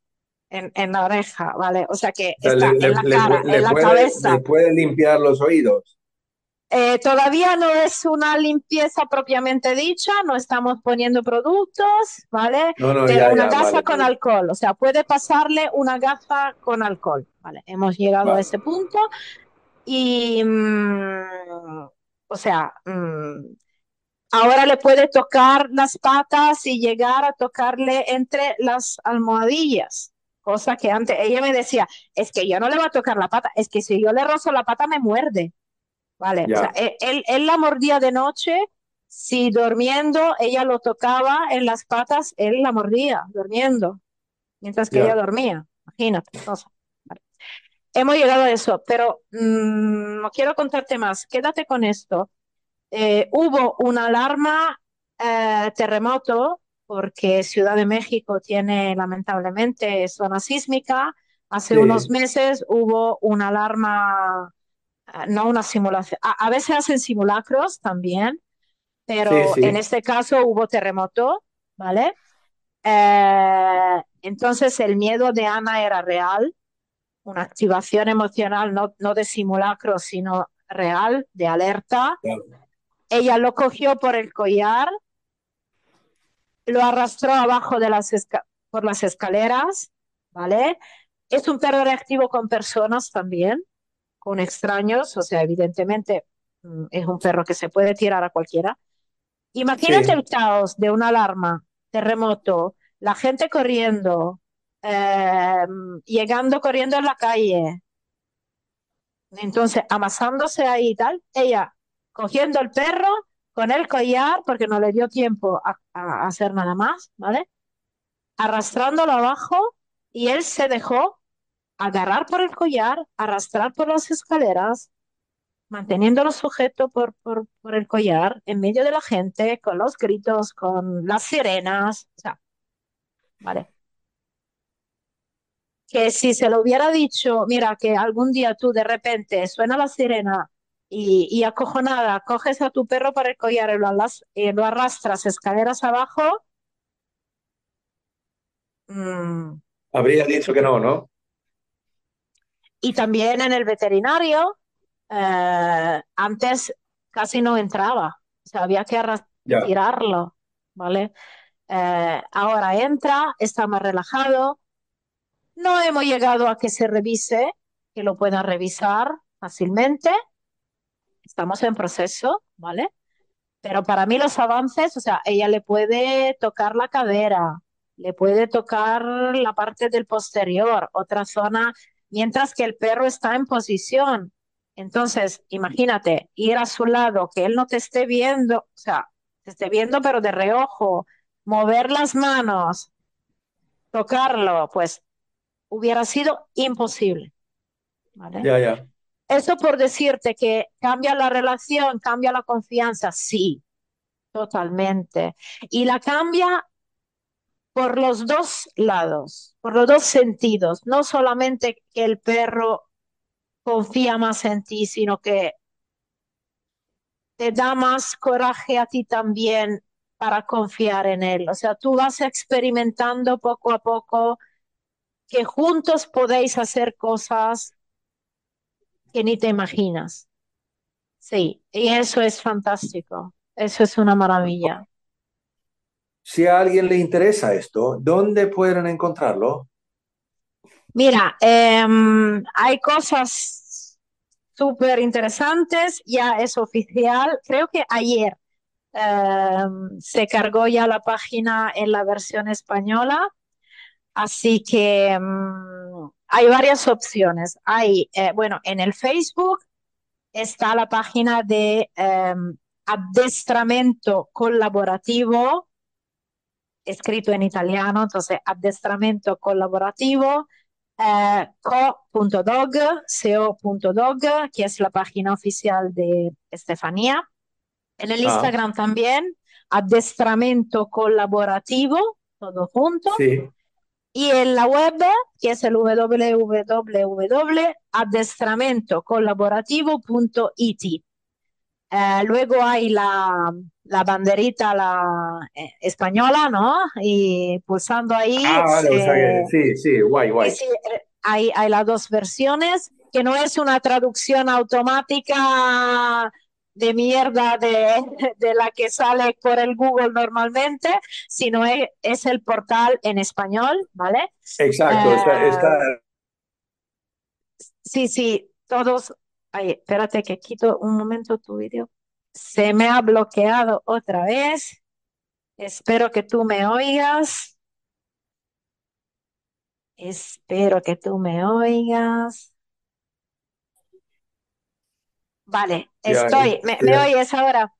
Speaker 2: en, en la oreja, ¿vale? O sea que
Speaker 3: O sea,
Speaker 2: está
Speaker 3: le,
Speaker 2: en la cara, en la
Speaker 3: puede,
Speaker 2: cabeza.
Speaker 3: le puede limpiar los oídos.
Speaker 2: Eh, todavía no es una limpieza propiamente dicha, no estamos poniendo productos, ¿vale?
Speaker 3: No, no,
Speaker 2: Pero
Speaker 3: ya,
Speaker 2: una
Speaker 3: ya,
Speaker 2: gasa
Speaker 3: vale,
Speaker 2: con
Speaker 3: vale.
Speaker 2: alcohol, o sea, puede pasarle una gasa con alcohol, ¿vale? Hemos llegado a
Speaker 3: Vale.
Speaker 2: ese punto y, mm, o sea, mm, ahora le puede tocar las patas y llegar a tocarle entre las almohadillas, cosa que antes ella me decía, es que yo no le voy a tocar la pata, es que si yo le rozo la pata me muerde. Vale, o sea, él, él, la mordía de noche, si durmiendo ella lo tocaba en las patas, él la mordía durmiendo, mientras que ella dormía, imagínate. Hemos llegado a eso, pero mm, no quiero contarte más, quédate con esto. Eh, hubo una alarma eh, terremoto porque Ciudad de México tiene lamentablemente zona sísmica. Hace unos meses hubo una alarma, no una simulación, a, veces hacen simulacros también, pero en este caso hubo terremoto, ¿vale? entonces el miedo de Ana era real, una activación emocional no, no de simulacro, sino real, de alerta. Ella lo cogió por el collar, lo arrastró abajo de las por las escaleras, ¿vale? Es un perro reactivo con personas también, con extraños, o sea, evidentemente mm, es un perro que se puede tirar a cualquiera. Imagínate el caos de una alarma, terremoto, la gente corriendo, eh, llegando corriendo en la calle. Entonces, amasándose ahí y tal, ella cogiendo el perro con el collar, porque no le dio tiempo a, hacer nada más, ¿vale? Arrastrándolo abajo y él se dejó agarrar por el collar, arrastrar por las escaleras, manteniéndolo sujeto por, por, por, el collar, en medio de la gente, con los gritos, con las sirenas, o sea, ¿vale? Que si se lo hubiera dicho, mira, que algún día tú de repente suena la sirena y, y acojonada, coges a tu perro para el collar y lo, lo arrastras escaleras abajo.
Speaker 3: Mm. Habría dicho que no, ¿no?
Speaker 2: Y también en el veterinario, eh, antes casi no entraba, o sea, había que tirarlo, ¿vale? Eh, ahora entra, está más relajado. No hemos llegado a que se revise, que lo puedan revisar fácilmente, estamos en proceso, ¿vale? Pero para mí los avances, o sea, ella le puede tocar la cadera, le puede tocar la parte del posterior, otra zona, mientras que el perro está en posición. Entonces, imagínate, ir a su lado, que él no te esté viendo, o sea, te esté viendo pero de reojo, mover las manos, tocarlo, pues hubiera sido imposible. ¿vale?
Speaker 3: Ya, ya.
Speaker 2: Eso por decirte que cambia la relación, cambia la confianza, sí, totalmente. Y la cambia por los dos lados, por los dos sentidos, no solamente que el perro confía más en ti, sino que te da más coraje a ti también para confiar en él. O sea, tú vas experimentando poco a poco que juntos podéis hacer cosas que ni te imaginas. Sí, y eso es fantástico. Eso es una maravilla.
Speaker 3: Si a alguien le interesa esto, ¿dónde pueden encontrarlo?
Speaker 2: Mira, em, hay cosas súper interesantes, ya es oficial. Creo que ayer em, se cargó ya la página en la versión española, así que em, hay varias opciones. Hay, eh, bueno, en el Facebook está la página de addestramento colaborativo, escrito en italiano, entonces addestramento colaborativo, eh, co.dog, co.dog, que es la página oficial de Estefanía. En el ah. Instagram también, addestramento colaborativo, todo junto. Sí. Y en la web, que es el www.adestramentocollaborativo.it. Eh, luego hay la, la banderita la, eh, española, ¿no? Y pulsando ahí.
Speaker 3: Ah, vale, sí, sí, guay, guay.
Speaker 2: hay, hay las dos versiones, que no es una traducción automática de mierda de, de, la que sale por el Google normalmente, sino es, es el portal en español, ¿vale?
Speaker 3: Exacto, está, eh,
Speaker 2: Sí, sí, todos... Ay, espérate que quito un momento tu vídeo. Se me ha bloqueado otra vez. Espero que tú me oigas. Espero que tú me oigas. Vale, estoy. ¿Me, oyes ahora?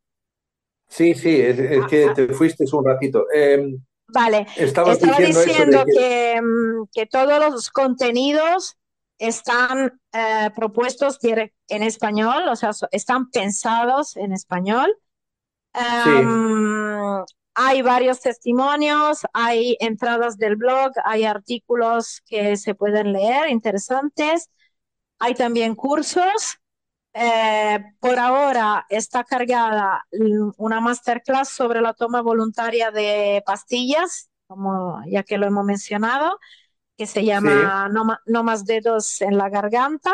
Speaker 3: Sí, sí, es, es que te fuiste un ratito. Eh,
Speaker 2: vale, estaba
Speaker 3: diciendo eso de
Speaker 2: diciendo
Speaker 3: que...
Speaker 2: que, mm, que todos los contenidos están eh, propuestos en español, o sea, están pensados en español.
Speaker 3: Sí,
Speaker 2: Em, hay varios testimonios, hay entradas del blog, hay artículos que se pueden leer interesantes, hay también cursos. Eh, por ahora está cargada una masterclass sobre la toma voluntaria de pastillas, como ya que lo hemos mencionado, que se
Speaker 3: sí,
Speaker 2: llama No, más dedos en la garganta.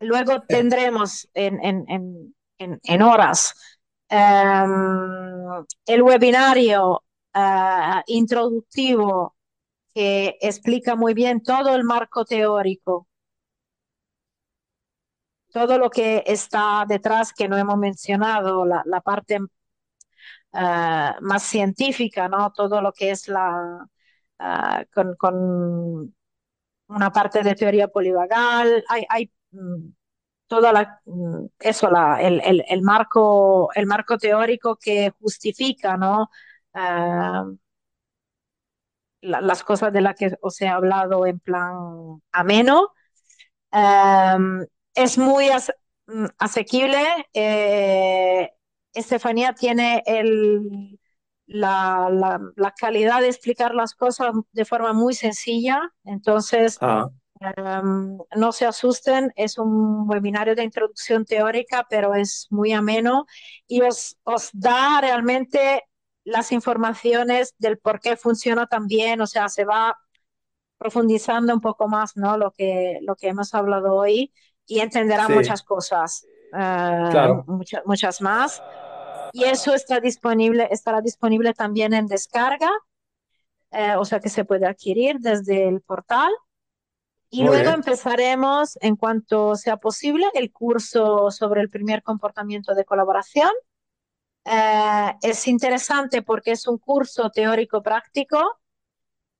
Speaker 2: Luego tendremos en, en, en, en, en horas em, el webinario eh, introductivo que explica muy bien todo el marco teórico, todo lo que está detrás que no hemos mencionado, la, la parte eh, más científica, ¿no? Todo lo que es la eh, con, con una parte de teoría polivagal, hay, hay mm, toda mm, eso, el, marco, el marco teórico que justifica, la- las cosas de las que os he hablado en plan ameno. Eh, es muy mm, asequible. eh, Estefanía tiene el, la, la- la calidad de explicar las cosas de forma muy sencilla, entonces
Speaker 3: ah,
Speaker 2: Um, no se asusten, es un webinario de introducción teórica, pero es muy ameno y os, os da realmente las informaciones del por qué funciona tan bien, o sea, se va profundizando un poco más, ¿no? Lo que, lo que hemos hablado hoy y entenderá
Speaker 3: sí,
Speaker 2: muchas cosas, uh,
Speaker 3: claro.
Speaker 2: muchas más. Y eso está disponible, estará disponible también en descarga, eh, o sea que se puede adquirir desde el portal. Y
Speaker 3: Muy
Speaker 2: luego
Speaker 3: bien.
Speaker 2: empezaremos, en cuanto sea posible, el curso sobre el primer comportamiento de colaboración. Eh, es interesante porque es un curso teórico-práctico.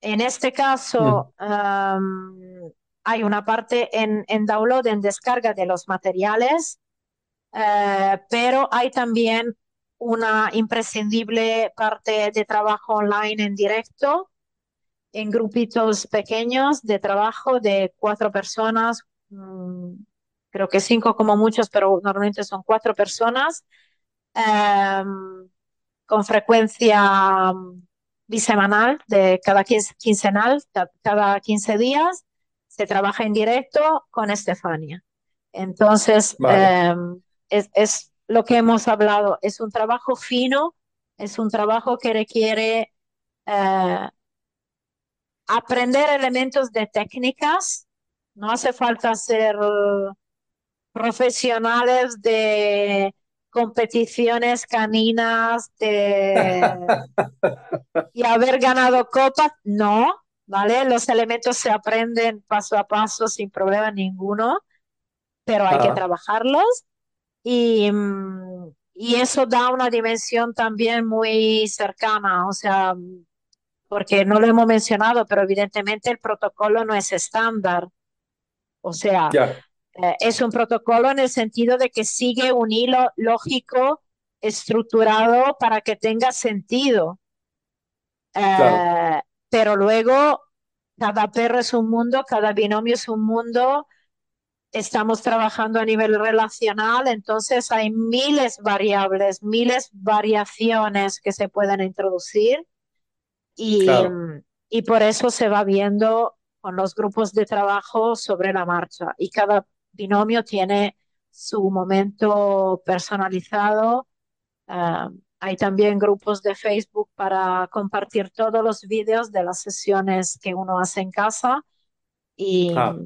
Speaker 2: En este caso, um, hay una parte en, en, download, en descarga de los materiales, eh, pero hay también una imprescindible parte de trabajo online en directo en grupitos pequeños de trabajo de cuatro personas, mmm, creo que cinco como muchos, pero normalmente son cuatro personas, eh, con frecuencia bisemanal, de cada quince, quincenal, cada 15 días, se trabaja en directo con Estefania. Entonces,
Speaker 3: Vale,
Speaker 2: eh, es, es lo que hemos hablado, es un trabajo fino, es un trabajo que requiere eh, aprender elementos de técnicas. No hace falta ser profesionales de competiciones caninas de... y haber ganado copas. No, ¿vale? Los elementos se aprenden paso a paso sin problema ninguno, pero hay que
Speaker 3: ah,
Speaker 2: trabajarlos. Y, y eso da una dimensión también muy cercana, o sea, porque no lo hemos mencionado, pero evidentemente el protocolo no es estándar. O sea, eh, es un protocolo en el sentido de que sigue un hilo lógico estructurado para que tenga sentido.
Speaker 3: claro,
Speaker 2: Eh, pero luego, cada perro es un mundo, cada binomio es un mundo. Estamos trabajando a nivel relacional, entonces hay miles variables, miles variaciones que se pueden introducir y,
Speaker 3: claro.
Speaker 2: y por eso se va viendo con los grupos de trabajo sobre la marcha y cada binomio tiene su momento personalizado. Uh, hay también grupos de Facebook para compartir todos los vídeos de las sesiones que uno hace en casa y
Speaker 3: Ah,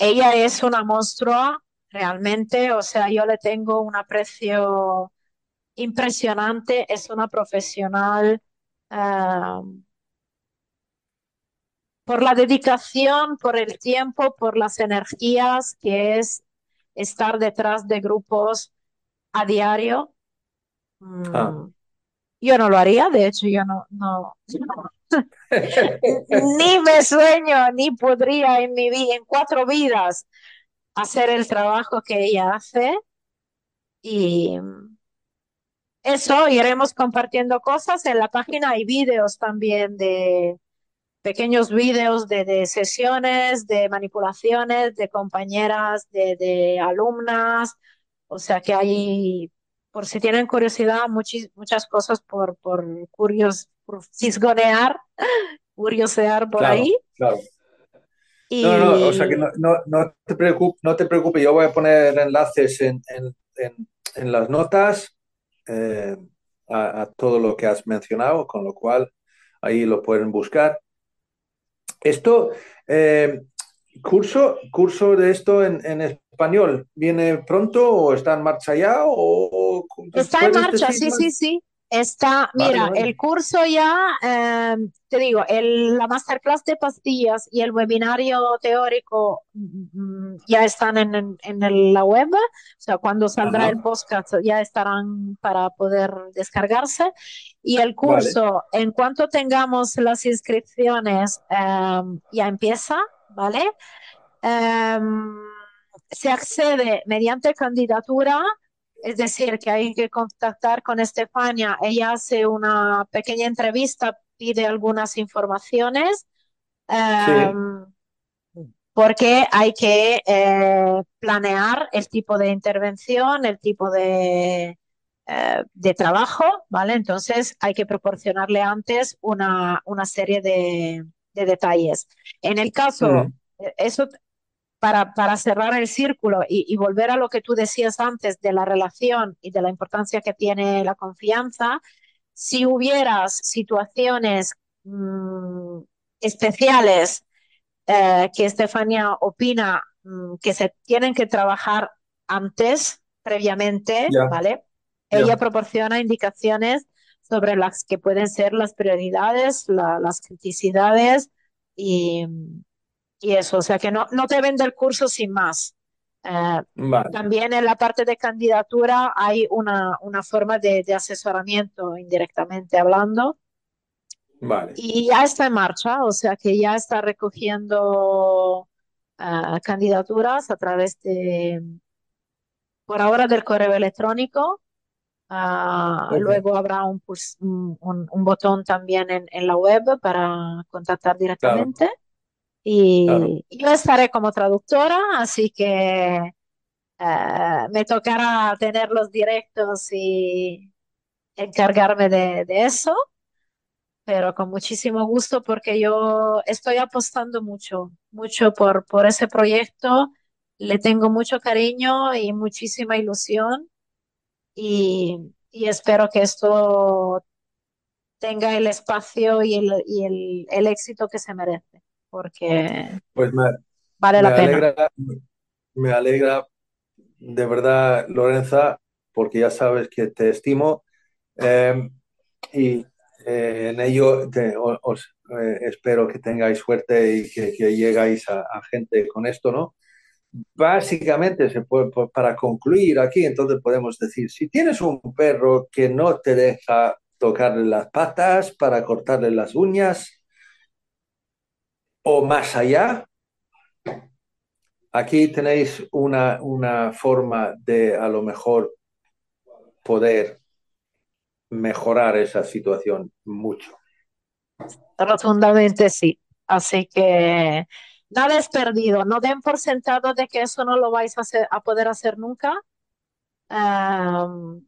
Speaker 2: ella es una monstrua realmente, o sea, yo le tengo un aprecio impresionante, es una profesional uh, por la dedicación, por el tiempo, por las energías que es estar detrás de grupos a diario.
Speaker 3: ah,
Speaker 2: Mm, Yo no lo haría, de hecho, yo no, no, ni me sueño, ni podría en mi vida, en cuatro vidas, hacer el trabajo que ella hace. Y eso, iremos compartiendo cosas. En la página hay vídeos también de pequeños vídeos de, de sesiones, de manipulaciones, de compañeras, de, de alumnas. O sea que hay, por si tienen curiosidad, muchis, muchas cosas por, por curios, por fisgonear, curiosear por
Speaker 3: Claro,
Speaker 2: ahí.
Speaker 3: claro.
Speaker 2: Y
Speaker 3: No, no, o sea que no, no, no te preocupes, no te preocupes, yo voy a poner enlaces en, en, en, en las notas eh, a, a todo lo que has mencionado, con lo cual ahí lo pueden buscar. Esto, eh, curso, curso de esto en, en español, ¿viene pronto o está en marcha ya? O,
Speaker 2: Está en
Speaker 3: ¿puedes
Speaker 2: marcha,
Speaker 3: decir
Speaker 2: sí, sí, sí. Está,
Speaker 3: Vale,
Speaker 2: mira,
Speaker 3: vale.
Speaker 2: el curso ya, eh, te digo, el, la masterclass de pastillas y el webinario teórico mm, ya están en, en, en el- la web, o sea, cuando saldrá
Speaker 3: Ajá,
Speaker 2: el podcast ya estarán para poder descargarse. Y el
Speaker 3: vale,
Speaker 2: curso, en cuanto tengamos las inscripciones, eh, ya empieza, ¿vale? Em, se accede mediante candidatura, es decir, que hay que contactar con Estefania. Ella hace una pequeña entrevista, pide algunas informaciones,
Speaker 3: sí,
Speaker 2: em, porque hay que eh, planear el tipo de intervención, el tipo de, eh, de trabajo, ¿vale? Entonces hay que proporcionarle antes una, una serie de, de detalles. En el caso,
Speaker 3: Mm,
Speaker 2: eh, eso para, para cerrar el círculo y, y volver a lo que tú decías antes de la relación y de la importancia que tiene la confianza, si hubieras situaciones mm, especiales eh, que Estefania opina mm, que se tienen que trabajar antes, previamente,
Speaker 3: ya,
Speaker 2: ¿vale? Ella proporciona indicaciones sobre las que pueden ser las prioridades, la- las criticidades y, y eso, o sea que no, no te vende el curso sin más. Eh,
Speaker 3: vale,
Speaker 2: también en la parte de candidatura hay una, una forma de, de asesoramiento indirectamente hablando
Speaker 3: vale,
Speaker 2: y ya está en marcha, o sea que ya está recogiendo eh, candidaturas a través de, por ahora, del correo electrónico.
Speaker 3: Ok,
Speaker 2: luego habrá un, un, un- botón también en, en la web para contactar directamente.
Speaker 3: claro.
Speaker 2: Y yo estaré como traductora, así que eh, me tocará tener los directos y encargarme de, de eso, pero con muchísimo gusto porque yo estoy apostando mucho, mucho por, por ese proyecto. Le tengo mucho cariño y muchísima ilusión y, y espero que esto tenga el espacio y el, y el, el éxito que se merece, porque
Speaker 3: Pues me,
Speaker 2: vale
Speaker 3: me
Speaker 2: la pena.
Speaker 3: alegra, me alegra de verdad, Lorenza, porque ya sabes que te estimo eh, y eh, en ello te- os eh, espero que tengáis suerte y que, que llegáis a, a gente con esto, ¿no? Básicamente, se puede, para concluir aquí, entonces podemos decir, si tienes un perro que no te deja tocarle las patas para cortarle las uñas o más allá, aquí tenéis una, una forma de a lo mejor poder mejorar esa situación mucho.
Speaker 2: Rotundamente sí. Así que nada es perdido. No den por sentado de que eso no lo vais a, hacer, a poder hacer nunca. Um,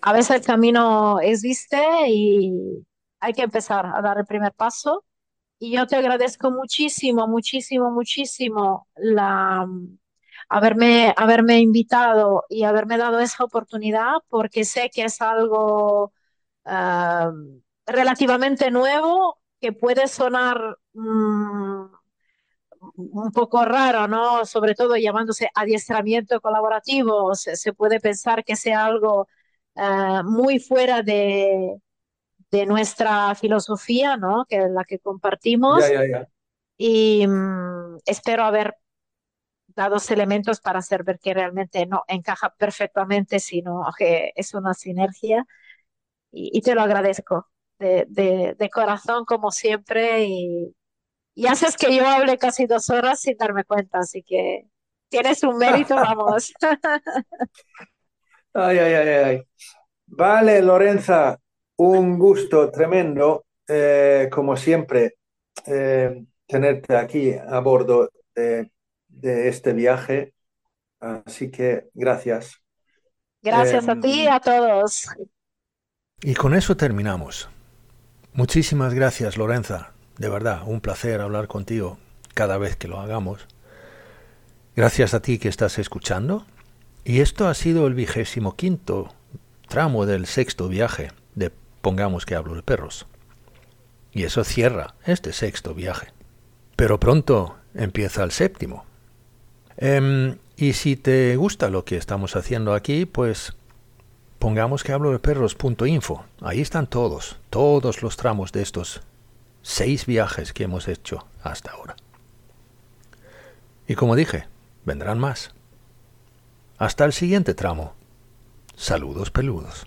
Speaker 2: a veces el camino existe y hay que empezar a dar el primer paso. Y yo te agradezco muchísimo, muchísimo, muchísimo la, haberme, haberme invitado y haberme dado esa oportunidad porque sé que es algo uh, relativamente nuevo que puede sonar um, un poco raro, ¿no? Sobre todo llamándose adiestramiento colaborativo, se, se puede pensar que sea algo uh, muy fuera de, de, nuestra filosofía, ¿no? Que es la que compartimos. Y um, espero haber dado elementos para hacer ver que realmente no encaja perfectamente, sino que es una sinergia y, te lo agradezco de, de, corazón como siempre y, y haces que yo hable casi dos horas sin darme cuenta, así que tienes un mérito, vamos.
Speaker 3: ay, ay, ay, ay. Vale, Lorenza, un gusto tremendo, eh, como siempre, eh, tenerte aquí a bordo de, este viaje. Así que gracias.
Speaker 2: Gracias a ti y a todos.
Speaker 1: Y con eso terminamos. Muchísimas gracias, Lorenza. De verdad, un placer hablar contigo cada vez que lo hagamos. Gracias a ti que estás escuchando. Y esto ha sido el vigésimo quinto tramo del sexto viaje de Pongamos que hablo de perros. Y eso cierra este sexto viaje. Pero pronto empieza el séptimo. Em, y si te gusta lo que estamos haciendo aquí, pues pongamos que hablo de perros.info. Ahí están todos, todos los tramos de estos seis viajes que hemos hecho hasta ahora. Y como dije, vendrán más. Hasta el siguiente tramo. Saludos peludos.